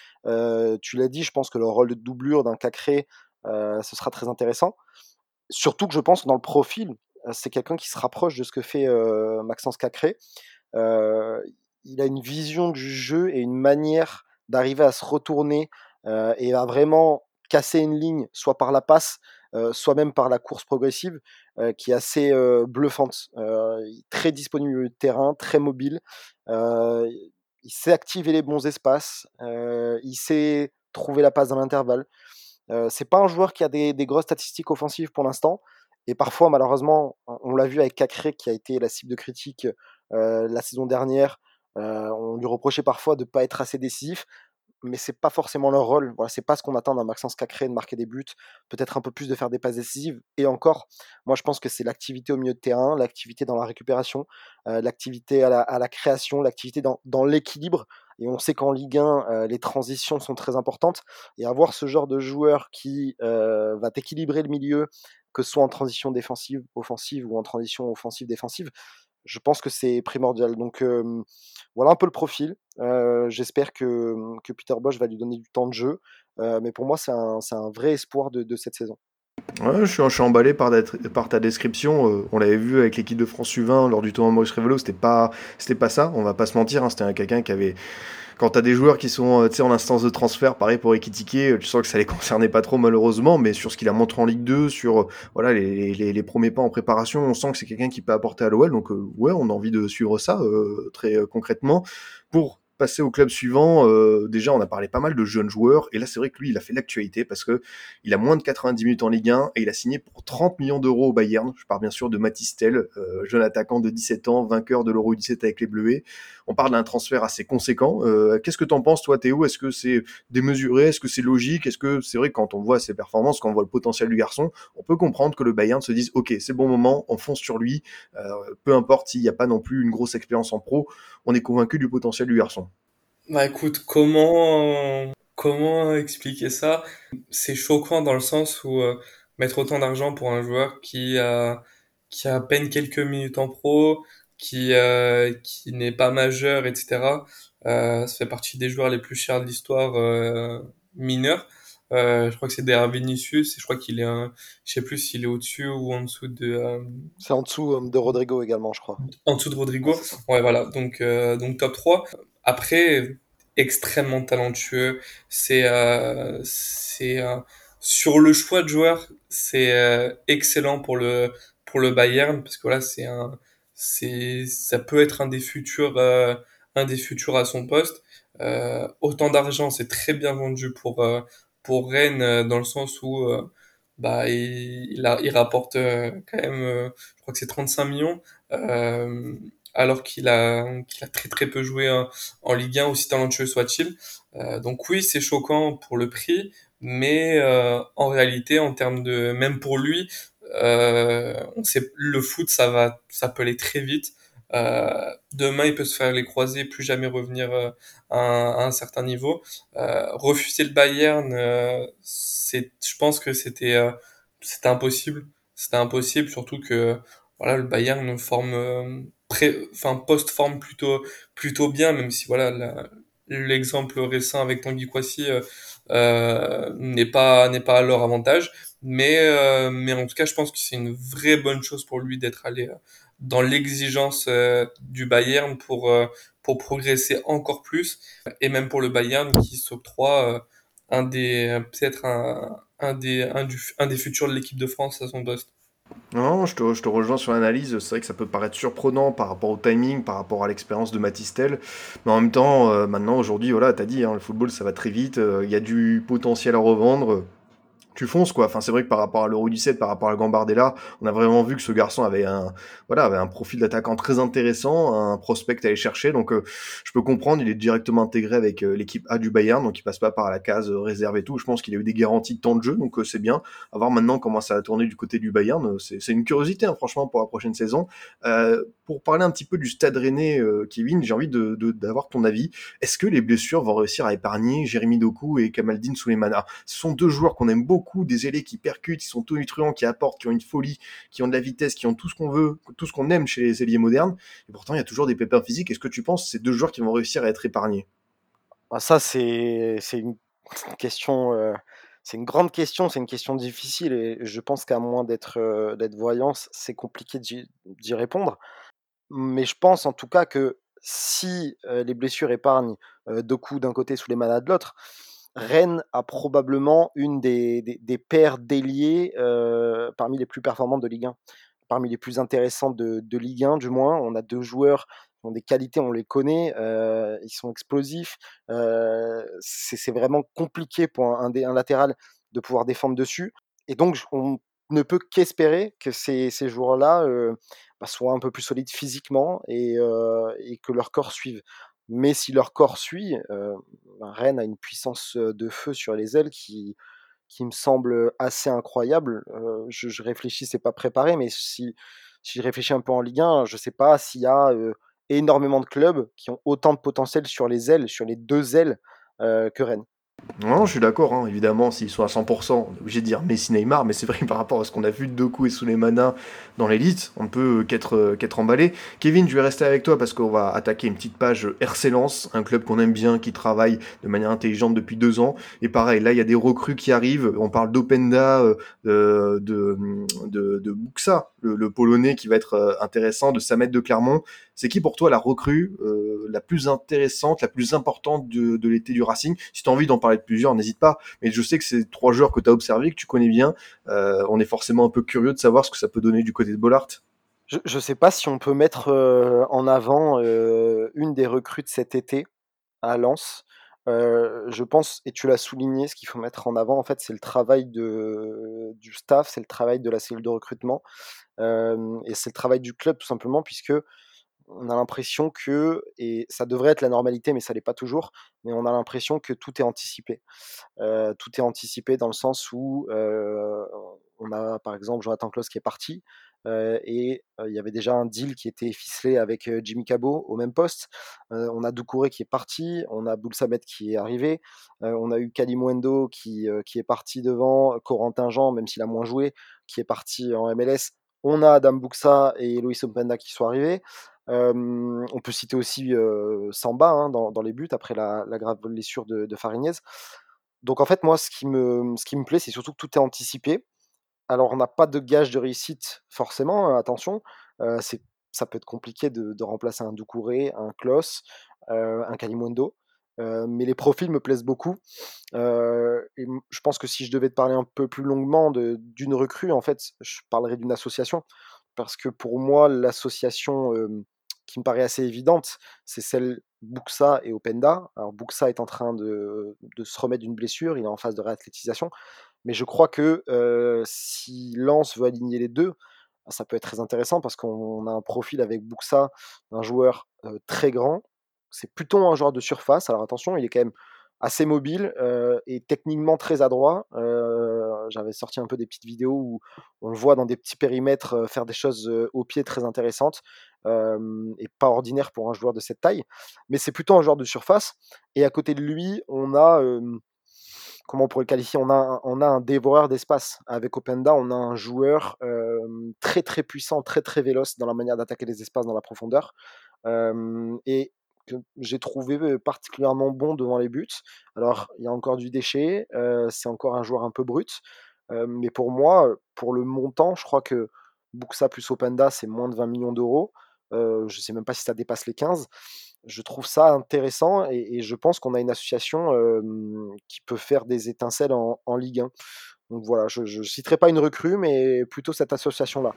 tu l'as dit, je pense que le rôle de doublure d'un Cacré, ce sera très intéressant. Surtout que je pense que dans le profil, c'est quelqu'un qui se rapproche de ce que fait Maxence Cacré. il a une vision du jeu et une manière d'arriver à se retourner et à vraiment casser une ligne, soit par la passe, soit même par la course progressive, qui est assez bluffante. très disponible au terrain, très mobile. il sait activer les bons espaces. il sait trouver la passe dans l'intervalle. c'est pas un joueur qui a des grosses statistiques offensives pour l'instant, et parfois, malheureusement, on l'a vu avec Cacré, qui a été la cible de critique la saison dernière. on lui reprochait parfois de ne pas être assez décisif, mais c'est pas forcément leur rôle. Voilà, c'est pas ce qu'on attend d'un Maxence Cacré de marquer des buts, peut-être un peu plus de faire des passes décisives. Et encore, moi je pense que c'est l'activité au milieu de terrain, l'activité dans la récupération, l'activité à la, création, l'activité dans, dans l'équilibre. Et on sait qu'en Ligue 1, les transitions sont très importantes. Et avoir ce genre de joueur qui va équilibrer le milieu, que ce soit en transition défensive, offensive ou en transition offensive, défensive, je pense que c'est primordial. Donc voilà un peu le profil. J'espère que, Peter Bosch va lui donner du temps de jeu. mais pour moi, c'est un, vrai espoir de cette saison. Ouais, je, suis, je suis emballé par, ta description. on l'avait vu avec l'équipe de France U20 lors du tournoi Maurice Révélo, c'était pas, pas ça, on va pas se mentir. Hein, c'était quelqu'un qui avait quand t'as des joueurs qui sont euh, en instance de transfert, pareil pour Ekitike, euh, tu sens que ça les [LAUGHS] concernait pas trop malheureusement, mais sur ce qu'il a montré en Ligue 2, sur euh, voilà les, premiers pas en préparation, on sent que c'est quelqu'un qui peut apporter à l'OL. Donc ouais, on a envie de suivre ça très concrètement. Pour passer au club suivant, euh, déjà on a parlé pas mal de jeunes joueurs, et là c'est vrai que lui il a fait l'actualité parce que il a moins de 90 minutes en Ligue 1 et il a signé pour 30 millions d'euros au Bayern. Je parle bien sûr de Matistel, euh, jeune attaquant de 17 ans, vainqueur de l'Euro 17 avec les Bleuets. On parle d'un transfert assez conséquent. Euh, Qu'est-ce que t'en penses toi Théo? Est-ce que c'est démesuré? Est-ce que c'est logique? Est-ce que c'est vrai quand on voit ses performances, quand on voit le potentiel du garçon, on peut comprendre que le Bayern se dise ok c'est bon moment, on fonce sur lui, euh, peu importe s'il n'y a pas non plus une grosse expérience en pro, on est convaincu du potentiel du garçon. Bah écoute, comment comment expliquer ça? C'est choquant dans le sens où euh, mettre autant d'argent pour un joueur qui a qui a à peine quelques minutes en pro, qui euh, qui n'est pas majeur, etc. Euh, ça fait partie des joueurs les plus chers de l'histoire euh, mineure. Euh, je crois que c'est derrière Vinicius et je crois qu'il est un, je sais plus s'il est au-dessus ou en dessous de euh, C'est en dessous euh, de Rodrigo également, je crois. en dessous de Rodrigo. Ouais, voilà. Donc, euh, donc top 3. Après, extrêmement talentueux. C'est, euh, c'est, euh, sur le choix de joueur, c'est euh, excellent pour le, pour le Bayern parce que voilà, c'est un, c'est, ça peut être un des futurs, euh, un des futurs à son poste. Euh, autant d'argent, c'est très bien vendu pour, euh, pour Rennes dans le sens où, bah, il, il, il rapporte quand même, je crois que c'est 35 millions. Alors qu'il a, qu'il a très très peu joué en, en Ligue 1, aussi talentueux soit-il. Euh, donc oui, c'est choquant pour le prix, mais euh, en réalité, en termes de, même pour lui, euh, on sait, le foot, ça va, ça peut aller très vite. Euh, demain, il peut se faire les croiser, plus jamais revenir euh, à, un, à un certain niveau. Euh, refuser le Bayern, c'est, je pense que c'était, c'était impossible. C'était impossible, surtout que voilà, le Bayern forme enfin post-forme plutôt plutôt bien, même si voilà l'exemple récent avec Tanguy Kouassi euh, euh, n'est pas n'est pas à leur avantage, mais euh, mais en tout cas je pense que c'est une vraie bonne chose pour lui d'être allé euh, dans l'exigence euh, du Bayern pour pour progresser encore plus et même pour le Bayern qui s'octroie un des peut-être un un des un des futurs de l'équipe de France à son poste. Non, je te, rejoins sur l'analyse. C'est vrai que ça peut paraître surprenant par rapport au timing, par rapport à l'expérience de Matistel. Mais en même temps, euh, maintenant, aujourd'hui, voilà, t'as dit, hein, le football, ça va très vite. euh, Il y a du potentiel à revendre tu fonces quoi. Enfin, c'est vrai que par rapport à l'Euro 17, par rapport à Gambardella, on a vraiment vu que ce garçon avait un, voilà, avait un profil d'attaquant très intéressant, un prospect à aller chercher. Donc, euh, je peux comprendre, il est directement intégré avec euh, l'équipe A du Bayern, donc il passe pas par la case euh, réserve et tout. Je pense qu'il a eu des garanties de temps de jeu, donc c'est bien. À voir maintenant comment ça va tourner du côté du Bayern, c'est c'est une curiosité, hein, franchement, pour la prochaine saison. Pour parler un petit peu du Stade Rennais, euh, Kevin, j'ai envie d'avoir ton avis. Est-ce que les blessures vont réussir à épargner Jérémy Doku et Kamaldine Souleymana Ce sont deux joueurs qu'on aime beaucoup, des ailés qui percutent, qui sont tonitruants, qui apportent, qui ont une folie, qui ont de la vitesse, qui ont tout ce qu'on veut, tout ce qu'on aime chez les ailiers modernes. Et pourtant, il y a toujours des pépins physiques. Est-ce que tu penses c'est deux joueurs qui vont réussir à être épargnés? Ah, ça, c'est une question, euh, c'est une grande question, c'est une question difficile et je pense qu'à moins d'être euh, d'être c'est compliqué d'y répondre. Mais je pense en tout cas que si les blessures épargnent euh, Doku d'un côté, Souleymana de l'autre, Rennes a probablement une des, des, paires d'ailiers euh, parmi les plus performantes de Ligue 1, parmi les plus intéressantes de, de Ligue 1 du moins. On a deux joueurs qui ont des qualités, on les connaît, ils sont explosifs. c'est vraiment compliqué pour un, un un latéral de pouvoir défendre dessus. Et donc, on ne peut qu'espérer que ces, ces joueurs-là bah, soient un peu plus solides physiquement et, euh, et que leur corps suive. Mais si leur corps suit, euh, ben, Rennes a une puissance euh, de feu sur les ailes qui, me semble assez incroyable. Je, réfléchis, c'est pas préparé, mais si, si je réfléchis un peu en Ligue 1, je sais pas s'il y a énormément de clubs qui ont autant de potentiel sur les ailes, sur les deux ailes que Rennes. Non, je suis d'accord, hein, évidemment, s'ils sont à 100%, on est obligé de dire Messi Neymar, mais c'est vrai que par rapport à ce qu'on a vu de Doku et Souleymana dans l'élite, on ne peut qu'être euh, qu'être emballé. Kevin, je vais rester avec toi parce qu'on va attaquer une petite page RC Lens, un club qu'on aime bien, qui travaille de manière intelligente depuis deux ans. Et pareil, là, il y a des recrues qui arrivent. On parle d'Openda, euh, de, de, Buxa, le, Polonais qui va être euh, intéressant, de Samet de Clermont. C'est qui pour toi la recrue euh, la plus intéressante, la plus importante de, de l'été du Racing? Si tu as envie d'en parler de plusieurs, n'hésite pas. Mais je sais que c'est trois joueurs que tu as observés, que tu connais bien. Euh, on est forcément un peu curieux de savoir ce que ça peut donner du côté de Bollard. Je ne sais pas si on peut mettre euh, en avant une des recrues de cet été. à Lens. je pense, et tu l'as souligné, ce qu'il faut mettre en avant, en fait, c'est le travail de, du staff, c'est le travail de la cellule de recrutement, et c'est le travail du club tout simplement, puisque on a l'impression que, et ça devrait être la normalité, mais ça l'est pas toujours, mais on a l'impression que tout est anticipé. tout est anticipé dans le sens où on a par exemple Jonathan Klaus qui est parti, et il y avait déjà un deal qui était ficelé avec Jimmy Cabot au même poste. on a Doucouré qui est parti, on a Boulsamet qui est arrivé, on a eu Kalimwendo qui, qui est parti devant, Corentin Jean, même s'il a moins joué, qui est parti en MLS. On a Adam Buxa et Loïs Openda qui sont arrivés on peut citer aussi Samba hein, dans, les buts après la, grave blessure de, de. Donc en fait, moi, ce qui me, ce qui me plaît, c'est surtout que tout est anticipé. Alors, on n'a pas de gage de réussite forcément, hein, attention. ça peut être compliqué de, remplacer un Doucouré, un Klos, un Kalimundo. mais les profils me plaisent beaucoup. et je pense que si je devais te parler un peu plus longuement d'une recrue, en fait, je parlerais d'une association. Parce que pour moi, l'association qui me paraît assez évidente, c'est celle Buxa et Openda. Alors Buxa est en train de, se remettre d'une blessure, il est en phase de réathlétisation, mais je crois que si Lance veut aligner les deux, ça peut être très intéressant parce qu'on a un profil avec Buxa, un joueur très grand. C'est plutôt un joueur de surface. Alors attention, il est quand même assez mobile et techniquement très adroit. J'avais sorti un peu des petites vidéos où on le voit dans des petits périmètres faire des choses au pied très intéressantes et pas ordinaire pour un joueur de cette taille. Mais c'est plutôt un joueur de surface. Et à côté de lui, on a comment on pourrait le qualifier? On a, un, on a un dévoreur d'espace. Avec Openda, on a un joueur très très puissant, très très véloce dans la manière d'attaquer les espaces dans la profondeur. et j'ai trouvé particulièrement bon devant les buts. Alors, il y a encore du déchet, c'est encore un joueur un peu brut, mais pour moi, pour le montant, je crois que Buxa plus Openda, c'est moins de 20 millions d'euros. je ne sais même pas si ça dépasse les 15. Je trouve ça intéressant et, je pense qu'on a une association qui peut faire des étincelles en, en Ligue 1. Donc voilà, je ne citerai pas une recrue, mais plutôt cette association-là.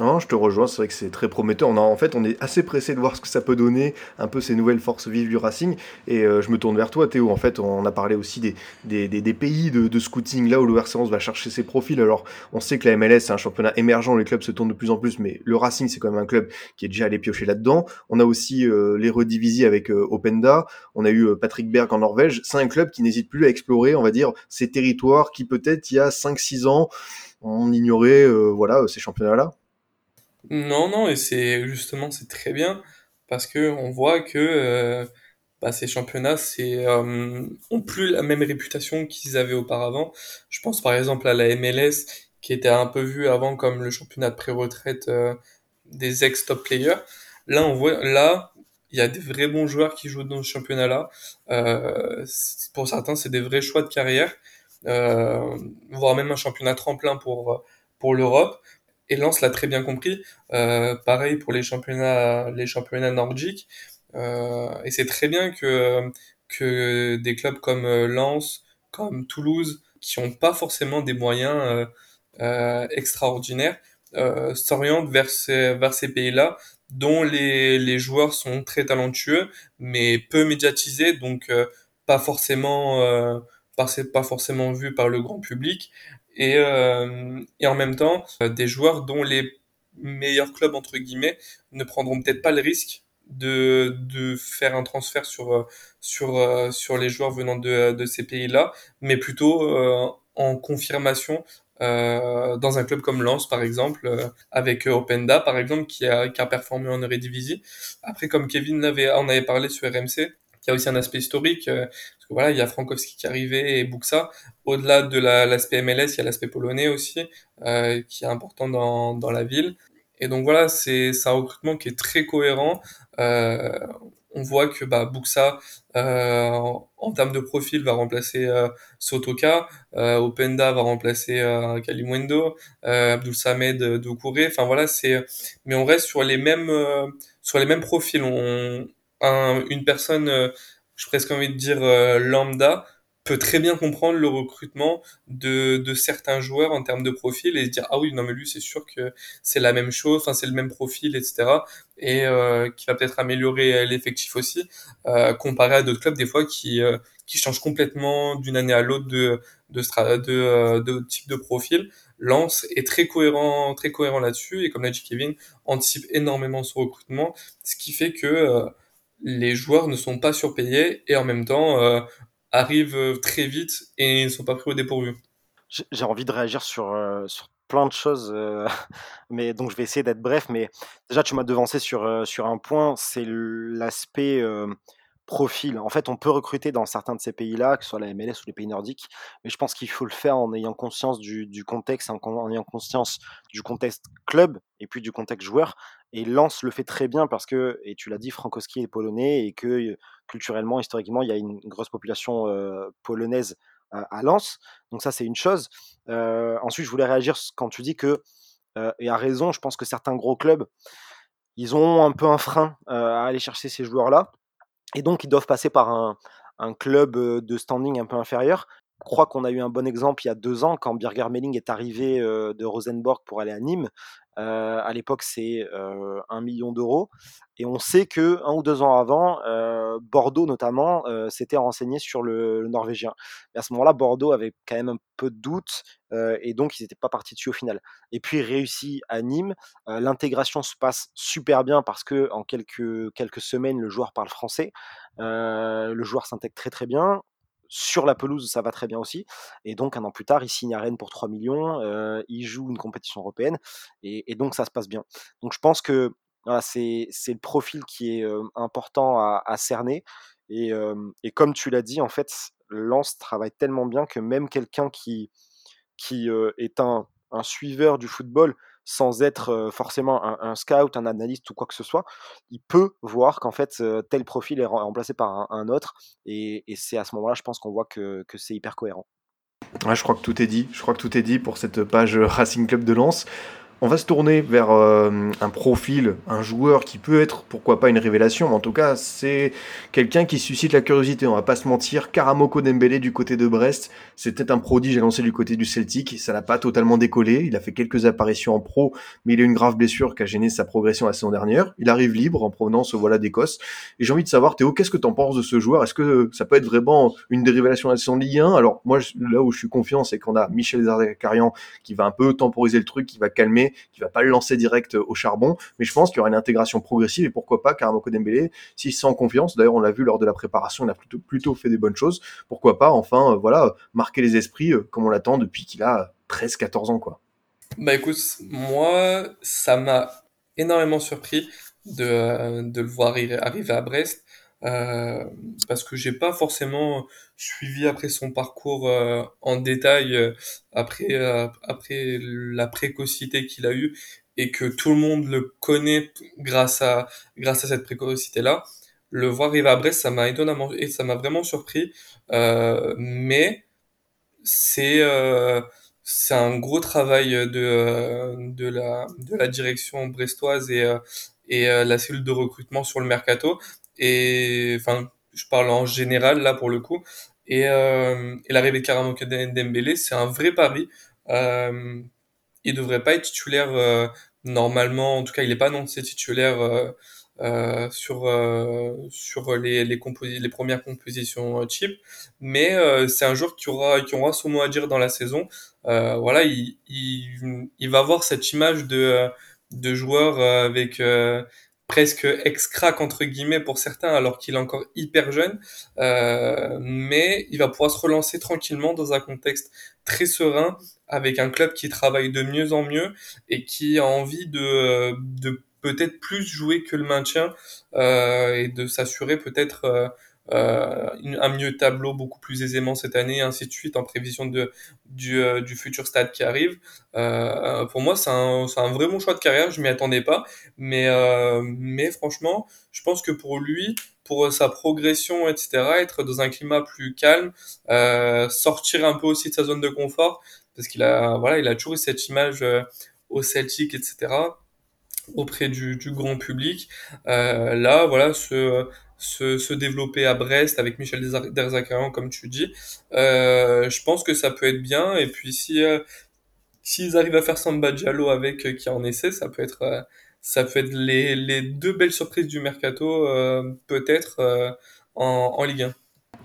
Non, je te rejoins, c'est vrai que c'est très prometteur. On en fait, on est assez pressé de voir ce que ça peut donner, un peu ces nouvelles forces vives du Racing. Et euh, je me tourne vers toi, Théo. En fait, on a parlé aussi des, pays de, scouting, là où RC va chercher ses profils. Alors, on sait que la MLS, c'est un championnat émergent, les clubs se tournent de plus en plus, mais le Racing, c'est quand même un club qui est déjà allé piocher là-dedans. On a aussi euh, les redivisés avec euh, Openda. On a eu Patrick Berg en Norvège. C'est un club qui n'hésite plus à explorer, on va dire, ces territoires qui, peut-être, il y a 5-6 ans, on ignorait voilà, ces championnats-là. Non, non, et c'est justement c'est très bien parce que on voit que euh, bah, ces championnats c'est euh, ont plus la même réputation qu'ils avaient auparavant. Je pense par exemple à la MLS qui était un peu vue avant comme le championnat de pré-retraite euh, des ex-top players. Là, on voit là il y a des vrais bons joueurs qui jouent dans ce championnat-là. pour certains, c'est des vrais choix de carrière, voire même un championnat tremplin pour pour l'Europe. Et Lens l'a très bien compris. Euh, pareil pour les championnats, les championnats nordiques. Euh, et c'est très bien que, que des clubs comme euh, Lens, comme Toulouse, qui n'ont pas forcément des moyens euh, euh extraordinaires, s'orientent vers ces, vers ces pays-là, dont les, les joueurs sont très talentueux, mais peu médiatisés, donc pas forcément, pas, pas forcément vus par le grand public et, euh, et en même temps euh, des joueurs dont les meilleurs clubs entre guillemets ne prendront peut-être pas le risque de, de faire un transfert sur euh, sur sur les joueurs venant de, de ces pays-là, mais plutôt en confirmation euh, dans un club comme Lens par exemple, avec Openda par exemple qui a qui a performé en Eredivisie. Après comme Kevin l'avait en avait parlé sur RMC, il y a aussi un aspect historique, euh, parce que voilà, il y a Frankowski qui arrivé et Buxa. Au-delà de l'aspect MLS, il y a l'aspect polonais aussi, euh, qui est important dans, dans la ville. Et donc voilà, c'est un recrutement qui est très cohérent. Euh, on voit que bah, Buxa, euh, en, termes de profil, va remplacer euh, Sotoka, euh, Openda va remplacer euh, Kalimwendo, euh, Abdul Samed Doucouré. Enfin voilà, c'est. Mais on reste sur les mêmes sur les mêmes profils. On, une personne, euh, je presque envie de dire euh, lambda, peut très bien comprendre le recrutement de, de certains joueurs en termes de profil et se dire ah oui non mais lui c'est sûr que c'est la même chose enfin c'est le même profil etc et euh, qui va peut-être améliorer l'effectif aussi euh, comparé à d'autres clubs des fois qui euh, qui changent complètement d'une année à l'autre de de, de, euh, de type de profil. Lance est très cohérent très cohérent là-dessus et comme l'a dit Kevin anticipe énormément son recrutement ce qui fait que euh, les joueurs ne sont pas surpayés et en même temps euh, arrivent très vite et ne sont pas pris au dépourvu. J'ai envie de réagir sur, euh, sur plein de choses, euh, [LAUGHS] mais donc je vais essayer d'être bref. Mais déjà, tu m'as devancé sur, sur un point, c'est l'aspect profil. En fait, on peut recruter dans certains de ces pays-là, que ce soit la MLS ou les pays nordiques, mais je pense qu'il faut le faire en ayant conscience du, du contexte, en, ayant conscience du contexte club et puis du contexte joueur. Et Lens le fait très bien parce que, et tu l'as dit, Frankowski est polonais et que culturellement, historiquement, il y a une grosse population polonaise à, Lens. Donc ça, c'est une chose. Ensuite, je voulais réagir quand tu dis que, et à raison, je pense que certains gros clubs, ils ont un peu un frein à aller chercher ces joueurs-là et donc, ils doivent passer par un, un club de standing un peu inférieur. Je crois qu'on a eu un bon exemple il y a deux ans quand Birger Melling est arrivé de Rosenborg pour aller à Nîmes. Euh, à l'époque, c'est euh, un million d'euros. Et on sait que un ou deux ans avant, euh, Bordeaux notamment euh, s'était renseigné sur le, Norvégien. Mais à ce moment-là, Bordeaux avait quand même un peu de doute euh, et donc ils n'étaient pas partis dessus au final. Et puis réussi à Nîmes, l'intégration se passe super bien parce que en quelques quelques semaines, le joueur parle français. le joueur s'intègre très très bien sur la pelouse, ça va très bien aussi. Et donc, un an plus tard, il signe à Rennes pour 3 millions, euh, il joue une compétition européenne, et, donc ça se passe bien. Donc, je pense que c'est le profil qui est euh, important à, à cerner. Et, euh, et, comme tu l'as dit, en fait, Lance travaille tellement bien que même quelqu'un qui, qui est un, un suiveur du football, sans être forcément un, scout, un analyste ou quoi que ce soit, il peut voir qu'en fait tel profil est remplacé par un, autre, et, c'est à ce moment-là, je pense qu'on voit que, c'est hyper cohérent. Je crois que tout est dit. Je crois que tout est dit pour cette page Racing Club de Lens. On va se tourner vers euh, un profil, un joueur qui peut être, pourquoi pas, une révélation, mais en tout cas, c'est quelqu'un qui suscite la curiosité, on va pas se mentir. Karamoko Dembélé du côté de Brest, c'était un prodige annoncé du côté du Celtic, ça n'a pas totalement décollé, il a fait quelques apparitions en pro, mais il a une grave blessure qui a gêné sa progression la saison dernière. Il arrive libre en provenance voilà, d'Écosse. Et j'ai envie de savoir, Théo, qu'est-ce que tu en penses de ce joueur? Est-ce que ça peut être vraiment une des révélations de la saison Ligue 1 Alors, moi, là où je suis confiant, c'est qu'on a Michel Zakarian qui va un peu temporiser le truc, qui va calmer qui va pas le lancer direct au charbon, mais je pense qu'il y aura une intégration progressive et pourquoi pas Karamoko Dembélé, s'il se sent en confiance, d'ailleurs on l'a vu lors de la préparation, il a plutôt, plutôt fait des bonnes choses, pourquoi pas enfin euh, voilà marquer les esprits euh, comme on l'attend depuis qu'il a 13-14 ans quoi. Bah écoute, moi ça m'a énormément surpris de, de le voir arriver à Brest. Euh, parce que j'ai pas forcément suivi après son parcours euh, en détail euh, après euh, après la précocité qu'il a eu et que tout le monde le connaît grâce à grâce à cette précocité là le voir arriver à Brest ça m'a étonnamment et ça m'a vraiment surpris mais c'est c'est un gros travail de de la de la direction brestoise et et la cellule de recrutement sur le mercato et enfin je parle en général là pour le coup. Et, euh, et l'arrivée de Karamoke Dembélé c'est un vrai pari. Euh, il devrait pas être titulaire euh, normalement. En tout cas il est pas annoncé titulaire euh, euh, sur euh, sur les les, les premières compositions cheap mais c'est un joueur qui aura qui aura son mot à dire dans la saison. Voilà il, il, il va avoir cette image de de joueur avec presque ex-crack entre guillemets pour certains alors qu'il est encore hyper jeune euh, mais il va pouvoir se relancer tranquillement dans un contexte très serein avec un club qui travaille de mieux en mieux et qui a envie de, de peut-être plus jouer que le maintien euh, et de s'assurer peut-être euh, un mieux tableau beaucoup plus aisément cette année, ainsi de suite, en prévision de, du, euh, du futur stade qui arrive. Euh, pour moi, c'est un, un vrai bon choix de carrière, je m'y attendais pas, mais, euh, mais franchement, je pense que pour lui, pour sa progression, etc., être dans un climat plus calme, euh, sortir un peu aussi de sa zone de confort, parce qu'il a, voilà, il a toujours eu cette image euh, au Celtic, etc., auprès du, du grand public. Euh, là, voilà, se, se, se développer à Brest avec Michel Derzakarian, comme tu dis. Euh, je pense que ça peut être bien. Et puis si euh, s'ils arrivent à faire Samba Diallo avec euh, qui en essaie, ça peut être euh, ça peut être les, les deux belles surprises du mercato peut-être en, en Ligue 1.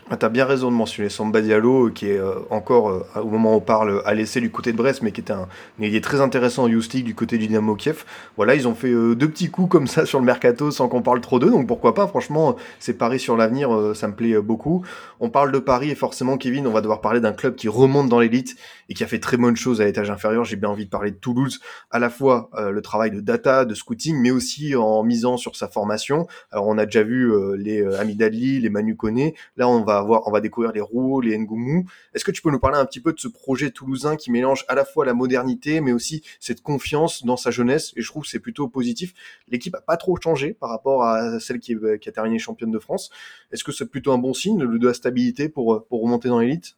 Ah, T'as bien raison de mentionner Samba Diallo, qui est euh, encore, euh, au moment où on parle, à l'essai du côté de Brest, mais qui est un, il est très intéressant en Youth du côté du Dynamo Kiev. Voilà, ils ont fait euh, deux petits coups comme ça [LAUGHS] sur le mercato sans qu'on parle trop d'eux, donc pourquoi pas, franchement, c'est Paris sur l'avenir, ça me plaît beaucoup. On parle de Paris et forcément, Kevin, on va devoir parler d'un club qui remonte dans l'élite et qui a fait très bonnes choses à l'étage inférieur. J'ai bien envie de parler de Toulouse, à la fois le travail de data, de scouting, mais aussi en misant sur sa formation. Alors on a déjà vu les Amidadli, les Manu Koné. Là, on va avoir, on va découvrir les Rouault, les Ngoumou. Est-ce que tu peux nous parler un petit peu de ce projet toulousain qui mélange à la fois la modernité, mais aussi cette confiance dans sa jeunesse? Et je trouve que c'est plutôt positif. L'équipe a pas trop changé par rapport à celle qui, qui a terminé championne de France. Est-ce que c'est plutôt un bon signe de la stabilité pour, pour remonter dans l'élite?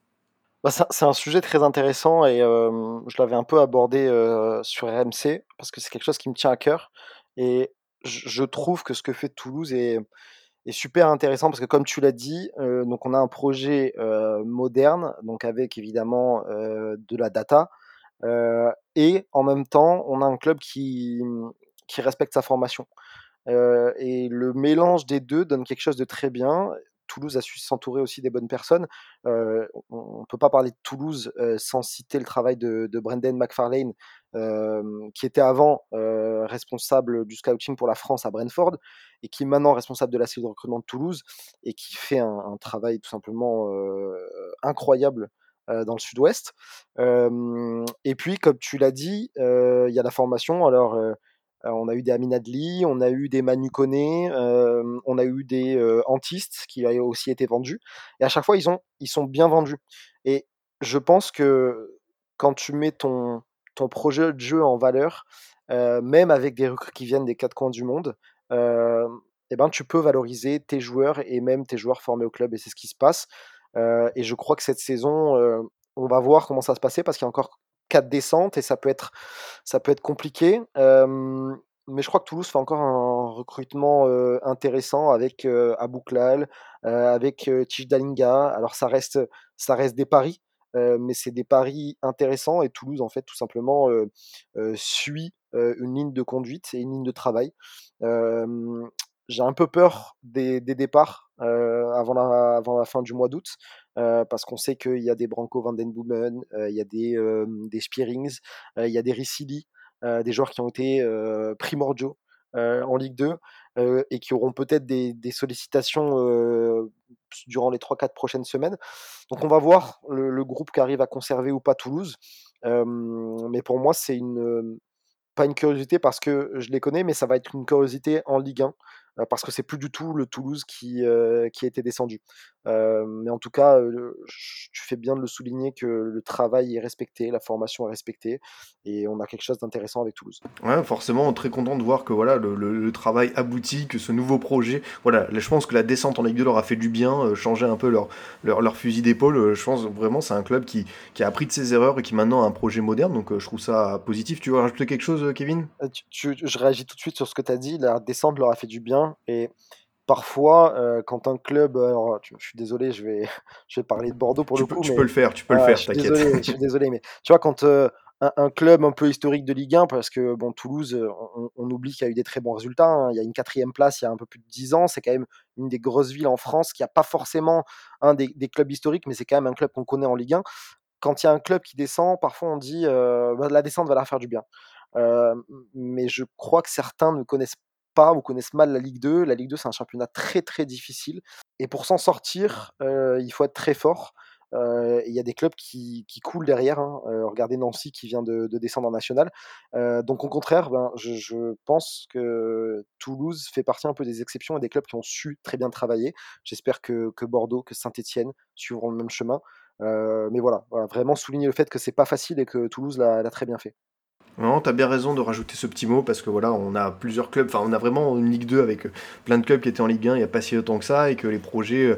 Bah, c'est un sujet très intéressant et euh, je l'avais un peu abordé euh, sur RMC parce que c'est quelque chose qui me tient à cœur et je trouve que ce que fait Toulouse est, est super intéressant parce que comme tu l'as dit, euh, donc on a un projet euh, moderne, donc avec évidemment euh, de la data, et en même temps on a un club qui, qui respecte sa formation. et le mélange des deux donne quelque chose de très bien. Toulouse a su s'entourer aussi des bonnes personnes. on ne peut pas parler de Toulouse sans citer le travail de, Brendan McFarlane, qui était avant responsable du scouting pour la France à Brentford et qui est maintenant responsable de la cellule de recrutement de Toulouse et qui fait un, travail tout simplement incroyable dans le sud-ouest. et puis, comme tu l'as dit, il y a la formation. Alors, euh, on a eu des Aminadli, on a eu des Manu euh, on a eu des euh, Antistes qui ont aussi été vendus. Et à chaque fois, ils sont bien vendus. Et je pense que quand tu mets ton, ton projet de jeu en valeur, même avec des recrues qui viennent des quatre coins du monde, eh ben, tu peux valoriser tes joueurs et même tes joueurs formés au club. Et c'est ce qui se passe. et je crois que cette saison, on va voir comment ça se passer parce qu'il y a encore quatre descentes et ça peut être, ça peut être compliqué. mais je crois que Toulouse fait encore un recrutement intéressant avec Abouklal, avec Dalinga. Alors ça reste, ça reste des paris, mais c'est des paris intéressants et Toulouse en fait tout simplement suit une ligne de conduite et une ligne de travail. j'ai un peu peur des, des départs avant, la, avant la fin du mois d'août. Parce qu'on sait qu'il y a des Branco Van Den Boomen, euh, il y a des, des Spearings, il y a des Ricili, des joueurs qui ont été primordiaux en Ligue 2 et qui auront peut-être des, sollicitations durant les 3-4 prochaines semaines. Donc on va voir le, le, groupe qui arrive à conserver ou pas Toulouse. mais pour moi, c'est une, pas une curiosité parce que je les connais, mais ça va être une curiosité en Ligue 1 parce que c'est plus du tout le Toulouse qui, qui a été descendu. mais en tout cas, tu fais bien de le souligner que le travail est respecté, la formation est respectée, et on a quelque chose d'intéressant avec Toulouse. Ouais, forcément, très content de voir que voilà, le, travail aboutit, que ce nouveau projet, voilà, je pense que la descente en Ligue 2 leur a fait du bien, changer un peu leur, leur, leur fusil d'épaule. je pense vraiment c'est un club qui, qui, a appris de ses erreurs et qui maintenant a un projet moderne, donc je trouve ça positif. Tu veux rajouter quelque chose, Kevin? Je réagis tout de suite sur ce que tu as dit, la descente leur a fait du bien et parfois, euh, quand un club, alors, je suis désolé, je vais, [LAUGHS] je vais parler de Bordeaux pour tu le peux, coup. Tu peux le faire, tu peux le faire, t'inquiète. Je suis désolé, mais tu vois, quand euh, un, club un peu historique de Ligue 1, parce que bon, Toulouse, euh, on, oublie qu'il y a eu des très bons résultats. Hein. Il y a une quatrième place il y a un peu plus de dix ans. C'est quand même une des grosses villes en France qui a pas forcément un des, clubs historiques, mais c'est quand même un club qu'on connaît en Ligue 1. Quand il y a un club qui descend, parfois on dit bah, la descente va leur faire du bien. mais je crois que certains ne connaissent pas ou connaissent mal la Ligue 2. La Ligue 2, c'est un championnat très très difficile. Et pour s'en sortir, euh, il faut être très fort. Euh, il y a des clubs qui, coulent derrière. Hein. Euh, regardez Nancy qui vient de, descendre en national. donc au contraire, ben, je, pense que Toulouse fait partie un peu des exceptions et des clubs qui ont su très bien travailler. J'espère que, Bordeaux, que Saint-Etienne suivront le même chemin. mais voilà, voilà, vraiment souligner le fait que c'est pas facile et que Toulouse l'a très bien fait. Non, t'as bien raison de rajouter ce petit mot parce que voilà, on a plusieurs clubs, enfin on a vraiment une Ligue 2 avec plein de clubs qui étaient en Ligue 1 il n'y a pas si longtemps que ça et que les projets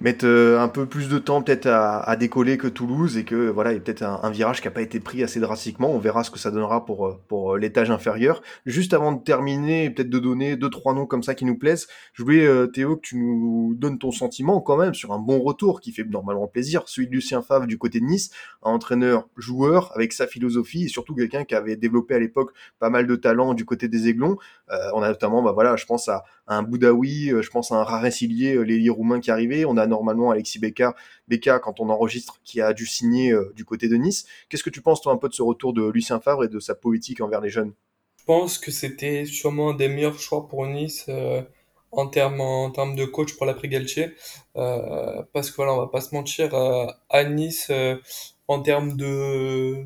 mettent euh, un peu plus de temps peut-être à, à décoller que Toulouse et que voilà, il y a peut-être un, virage qui n'a pas été pris assez drastiquement. On verra ce que ça donnera pour, euh, pour euh, l'étage inférieur. Juste avant de terminer, peut-être de donner deux, trois noms comme ça qui nous plaisent, je voulais, Théo, que tu nous donnes ton sentiment quand même sur un bon retour qui fait normalement plaisir, celui de Lucien Favre du côté de Nice, un entraîneur joueur avec sa philosophie et surtout quelqu'un qui avait développé à l'époque pas mal de talent du côté des Aiglons. Euh, on a notamment, bah voilà, je pense à, un Boudaoui, euh, je pense à un Raré-Silier, euh, l'ailier roumain qui est arrivé. On a normalement Alexis Beka, Beka quand on enregistre, qui a dû signer du côté de Nice. Qu'est-ce que tu penses toi un peu de ce retour de Lucien Favre et de sa politique envers les jeunes? Je pense que c'était sûrement un des meilleurs choix pour Nice en termes en termes de coach pour l'après Galtier, parce que voilà, on va pas se mentir, à Nice, en termes de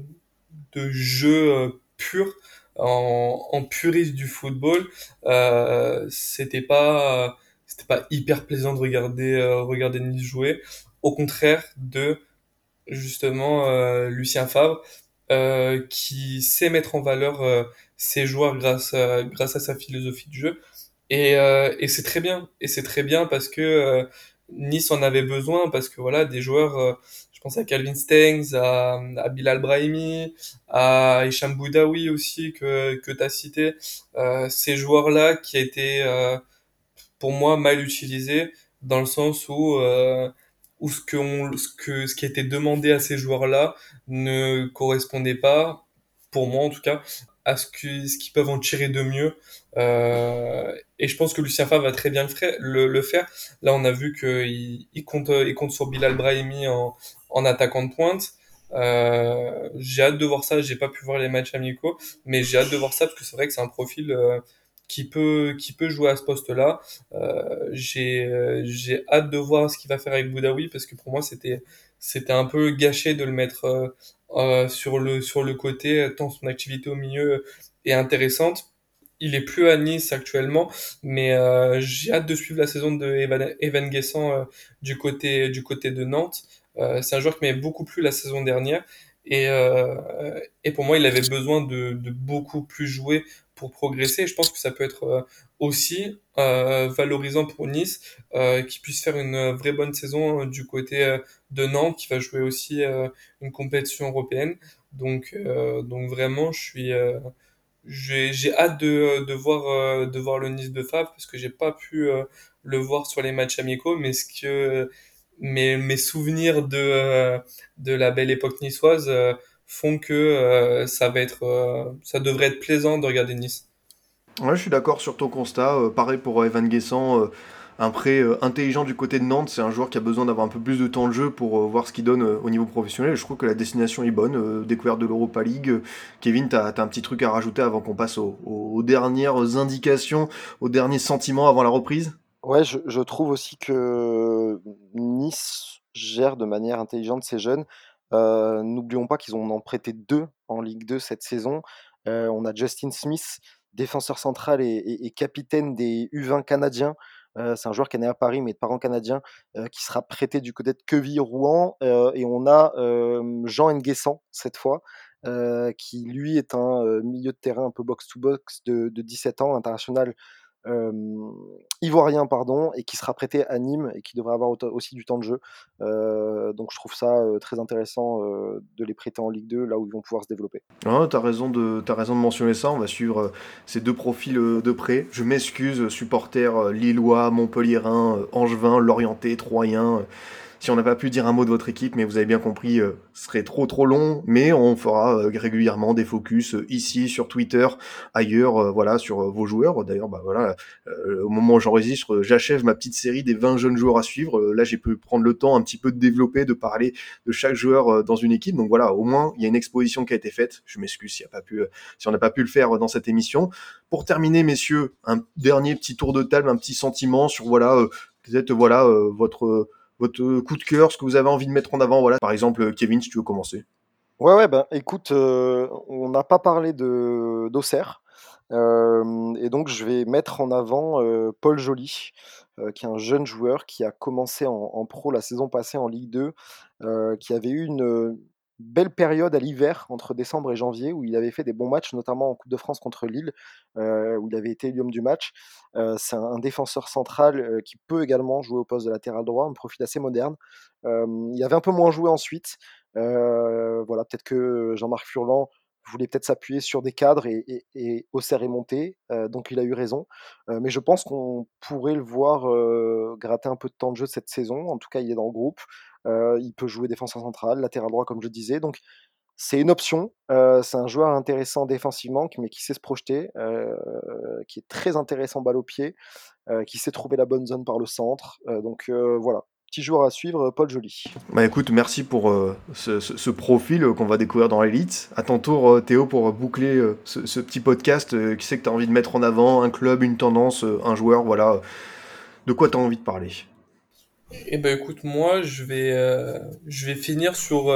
de jeu pur, en, en puriste du football, euh, c'était pas c'était pas hyper plaisant de regarder euh, regarder Nice jouer. Au contraire de justement euh, Lucien Favre euh, qui sait mettre en valeur euh, ses joueurs grâce à, grâce à sa philosophie de jeu et, euh, et c'est très bien et c'est très bien parce que Nice en avait besoin parce que voilà des joueurs pense à Calvin Stengs à, Bilal Brahimi à Hicham Boudaoui aussi que que tu as cité euh, ces joueurs là qui étaient euh, pour moi mal utilisés dans le sens où euh, où ce que on, ce que ce qui était demandé à ces joueurs-là ne correspondait pas, pour moi en tout cas, à ce que ce qu'ils peuvent en tirer de mieux. Euh, et je pense que Lucien Favre va très bien le faire. Là, on a vu qu'il il compte il compte sur Bilal Brahimi en en attaquant de pointe. Euh, j'ai hâte de voir ça. J'ai pas pu voir les matchs amicaux, mais j'ai hâte de voir ça parce que c'est vrai que c'est un profil euh, qui peut qui peut jouer à ce poste-là. Euh, j'ai euh, j'ai hâte de voir ce qu'il va faire avec Boudaoui parce que pour moi c'était c'était un peu gâché de le mettre euh, euh, sur le sur le côté tant son activité au milieu est intéressante. Il est plus à Nice actuellement, mais j'ai hâte de suivre la saison de Evan, Evan Guessant du côté du côté de Nantes. Euh, c'est un joueur qui m'avait beaucoup plu la saison dernière et euh, et pour moi il avait besoin de de beaucoup plus jouer pour progresser. Et je pense que ça peut être euh, aussi euh, valorisant pour Nice euh, qui puisse faire une vraie bonne saison du côté de Nantes qui va jouer aussi une compétition européenne. Donc donc vraiment je suis j'ai hâte de de voir de voir le Nice de Favre parce que j'ai pas pu le voir sur les matchs amicaux mais ce que mes mes souvenirs de euh, de la belle époque niçoise euh, font que euh, ça va être ça devrait être plaisant de regarder Nice. Ouais, je suis d'accord sur ton constat. Pareil pour Evan Guessant, un prêt intelligent du côté de Nantes. C'est un joueur qui a besoin d'avoir un peu plus de temps de jeu pour voir ce qu'il donne au niveau professionnel. Je trouve que la destination est bonne. découverte de l'Europa League. Kevin, t'as, t'as un petit truc à rajouter avant qu'on passe aux, aux- aux dernières indications, aux derniers sentiments avant la reprise? Ouais, je, trouve aussi que Nice gère de manière intelligente ses jeunes. Euh, n'oublions pas qu'ils en ont prêté deux en Ligue 2 cette saison. Euh, on a Justin Smith, défenseur central et, capitaine des U20 canadiens. Euh, c'est un joueur qui est né à Paris mais de parents canadiens, qui sera prêté du côté de Queville-Rouen. Et on a Jean Nguessan cette fois, qui lui est un milieu de terrain un peu box-to-box de, de 17 ans, international ivoirien pardon et qui sera prêté à Nîmes et qui devrait avoir aussi du temps de jeu. Donc je trouve ça très intéressant de les prêter en Ligue 2 là où ils vont pouvoir se développer. Ah, raison de, t'as raison de mentionner ça. On va suivre ces deux profils de près. Je m'excuse, supporters lillois, montpelliérain, euh, angevin, lorientais, troyen. Si on n'a pas pu dire un mot de votre équipe, mais vous avez bien compris, euh, ce serait trop trop long. Mais on fera euh, régulièrement des focus euh, ici, sur Twitter, ailleurs, euh, voilà, sur euh, vos joueurs. D'ailleurs, bah voilà, au moment où j'enregistre, j'achève ma petite série des 20 jeunes joueurs à suivre. Là, j'ai pu prendre le temps un petit peu de développer, de parler de chaque joueur dans une équipe. Donc voilà, au moins, il y a une exposition qui a été faite. Je m'excuse euh, si on n'a pas pu le faire dans cette émission. Pour terminer, messieurs, un dernier petit tour de table, un petit sentiment sur voilà, euh, peut-être voilà euh, votre votre coup de cœur, ce que vous avez envie de mettre en avant. Voilà, par exemple, euh, Kevin, si tu veux commencer. Ouais ouais ben écoute, euh, on n'a pas parlé de d'Auxerre. Euh, et donc je vais mettre en avant euh, Paul Joly, euh, qui est un jeune joueur qui a commencé en, pro la saison passée en Ligue 2, euh, qui avait eu une, belle période à l'hiver, entre décembre et janvier, où il avait fait des bons matchs, notamment en Coupe de France contre Lille, où il avait été l'homme du match. c'est un, défenseur central qui peut également jouer au poste de latéral droit, un profil assez moderne. il avait un peu moins joué ensuite. voilà, peut-être que Jean-Marc Furlan voulait peut-être s'appuyer sur des cadres et, et, et Auxerre monté, donc il a eu raison. mais je pense qu'on pourrait le voir gratter un peu de temps de jeu cette saison. En tout cas, il est dans le groupe. il peut jouer défenseur central, latéral droit, comme je disais. Donc c'est une option. c'est un joueur intéressant défensivement, mais qui sait se projeter, qui est très intéressant balle au pied, qui sait trouver la bonne zone par le centre. donc voilà, petit joueur à suivre, Paul Joly. Bah écoute, merci pour euh, ce, profil euh, qu'on va découvrir dans l'élite. À ton tour, euh, Théo, pour boucler ce, petit podcast, qui sait que tu as envie de mettre en avant un club, une tendance, un joueur, voilà. De quoi tu as envie de parler? Eh ben écoute, moi, je vais, je vais finir sur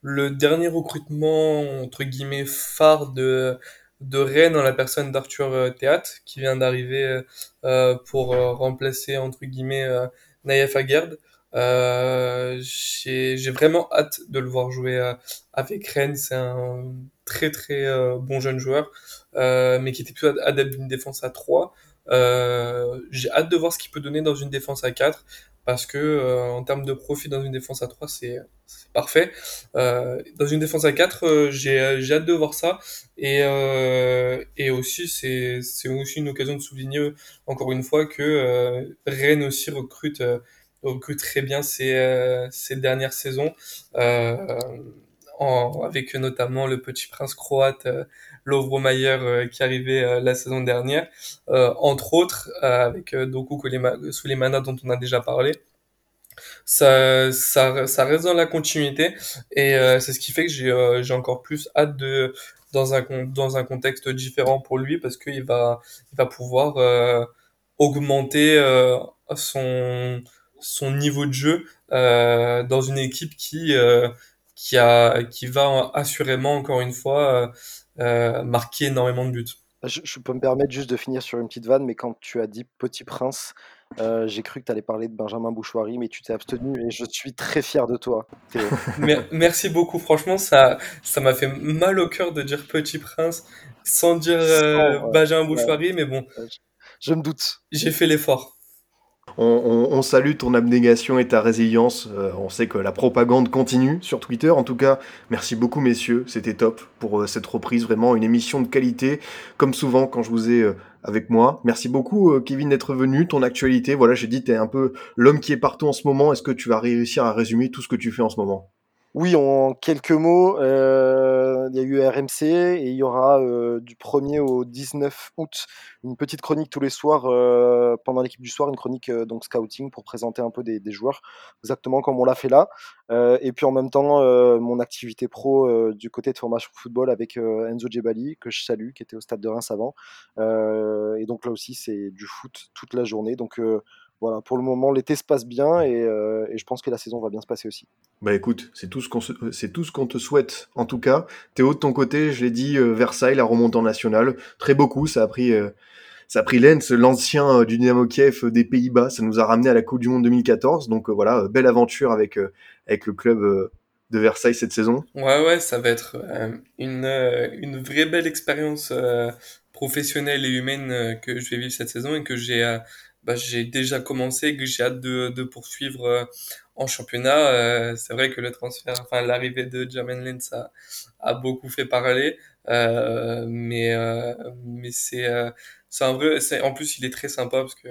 le dernier recrutement, entre guillemets, phare de, de Rennes en la personne d'Arthur Théat, qui vient d'arriver pour remplacer, entre guillemets, Naïef Aguerd. Euh, j'ai vraiment hâte de le voir jouer euh, avec Rennes. C'est un très très euh, bon jeune joueur, mais qui était plus adepte d'une défense à 3. J'ai hâte de voir ce qu'il peut donner dans une défense à 4 parce que en termes de profit dans une défense à 3 c'est parfait. Dans une défense à 4 j'ai hâte de voir ça. Et et aussi c'est aussi une occasion de souligner encore une fois que Rennes aussi recrute recrute très bien ces, euh, ces dernières saisons, euh, en, avec notamment le petit prince croate euh, Lovro Mayer qui arrivait la saison dernière, entre autres avec Doku Sulemana dont on a déjà parlé. Ça, ça, ça reste dans la continuité et c'est ce qui fait que j'ai j'ai encore plus hâte de dans un dans un contexte différent pour lui parce qu'il va il va pouvoir augmenter son son niveau de jeu euh, dans une équipe qui euh, qui a qui va assurément encore une fois euh, marquer énormément de buts. Je, peux me permettre juste de finir sur une petite vanne, mais quand tu as dit Petit Prince, j'ai cru que tu allais parler de Benjamin Bouchoirie, mais tu t'es abstenu et je suis très fier de toi. [LAUGHS] Merci beaucoup, franchement, ça ça m'a fait mal au cœur de dire Petit Prince sans dire Benjamin Bouchoirie, mais bon. Je me doute. J'ai fait l'effort on, salue ton abnégation et ta résilience. Euh, on sait que la propagande continue sur Twitter. En tout cas, merci beaucoup, messieurs. C'était top pour euh, cette reprise. Vraiment une émission de qualité, comme souvent quand je vous ai euh, avec moi. Merci beaucoup, Kevin, d'être venu. Ton actualité, voilà, j'ai dit, tu es un peu l'homme qui est partout en ce moment. Est-ce que tu vas réussir à résumer tout ce que tu fais en ce moment? Oui, en quelques mots, euh, il y a eu RMC et il y aura euh, du 1er au 19 août une petite chronique tous les soirs euh, pendant l'équipe du soir, une chronique donc scouting pour présenter un peu des, joueurs, exactement comme on l'a fait là. et puis en même temps, mon activité pro du côté de formation football avec Enzo Djebali, que je salue, qui était au stade de Reims avant. et donc là aussi, c'est du foot toute la journée. Voilà, pour le moment, l'été se passe bien et, et je pense que la saison va bien se passer aussi. Bah écoute, c'est tout ce qu'on c'est tout ce qu'on te souhaite en tout cas. Théo de ton côté, je l'ai dit, euh, Versailles, la remontée en nationale, très beaucoup. Ça a pris euh, ça a pris Lens, l'ancien euh, du Dynamo Kiev des Pays-Bas. Ça nous a ramené à la Coupe du Monde 2014. Donc voilà, belle aventure avec avec le club de Versailles cette saison. Ouais ouais, ça va être une une vraie belle expérience professionnelle et humaine que je vais vivre cette saison et que j'ai bah, j'ai déjà commencé et que j'ai hâte de, de poursuivre en championnat. Euh, c'est vrai que le transfert, enfin l'arrivée de Jermaine Lens a, a beaucoup fait parler, euh, mais euh, mais c'est c'est un vrai. C'est en plus il est très sympa parce que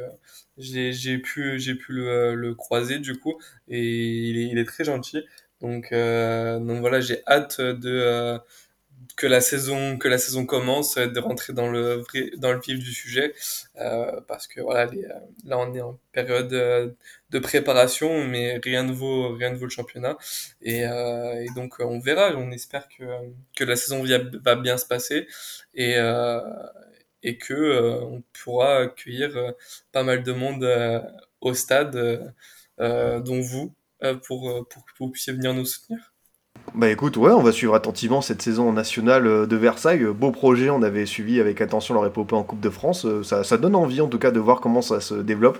j'ai j'ai pu j'ai pu le, le croiser du coup et il est il est très gentil. Donc donc voilà j'ai hâte de que la saison que la saison commence, de rentrer dans le dans le vif du sujet, euh, parce que voilà, euh, là on est en période euh, de préparation, mais rien ne vaut rien ne vaut le championnat, et, et donc on verra, on espère que que la saison va bien se passer et et que on pourra accueillir pas mal de monde au stade, dont vous, pour pour que vous puissiez venir nous soutenir. Bah écoute, ouais, on va suivre attentivement cette saison nationale euh, de Versailles. Euh, beau projet, on avait suivi avec attention leur épopée en Coupe de France. Euh, ça, ça donne envie en tout cas de voir comment ça se développe.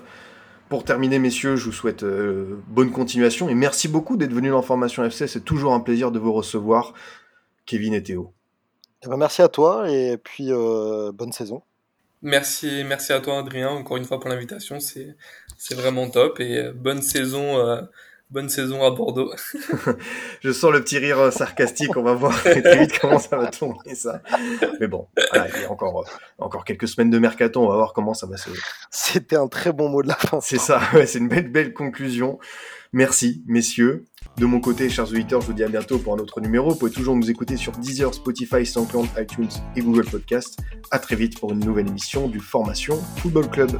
Pour terminer, messieurs, je vous souhaite euh, bonne continuation et merci beaucoup d'être venus dans Formation FC. C'est toujours un plaisir de vous recevoir, Kevin et Théo. Eh ben, merci à toi et puis euh, bonne saison. Merci, merci à toi Adrien encore une fois pour l'invitation, c'est c'est vraiment top et bonne saison euh, bonne saison à Bordeaux. [LAUGHS] [LAUGHS] je sens le petit rire euh, sarcastique, on va voir très, [LAUGHS] très vite comment ça va tourner ça. Mais bon, voilà, il y a encore encore quelques semaines de mercato, on va voir comment ça va se C'était un très bon mot de la fin. C'est ça, ouais, c'est une belle belle conclusion. Merci messieurs. De mon côté, chers auditeurs, je vous dis à bientôt pour un autre numéro. Vous pouvez toujours nous écouter sur Deezer, Spotify, SoundCloud, iTunes et Google Podcast. À très vite pour une nouvelle émission du Formation Football Club.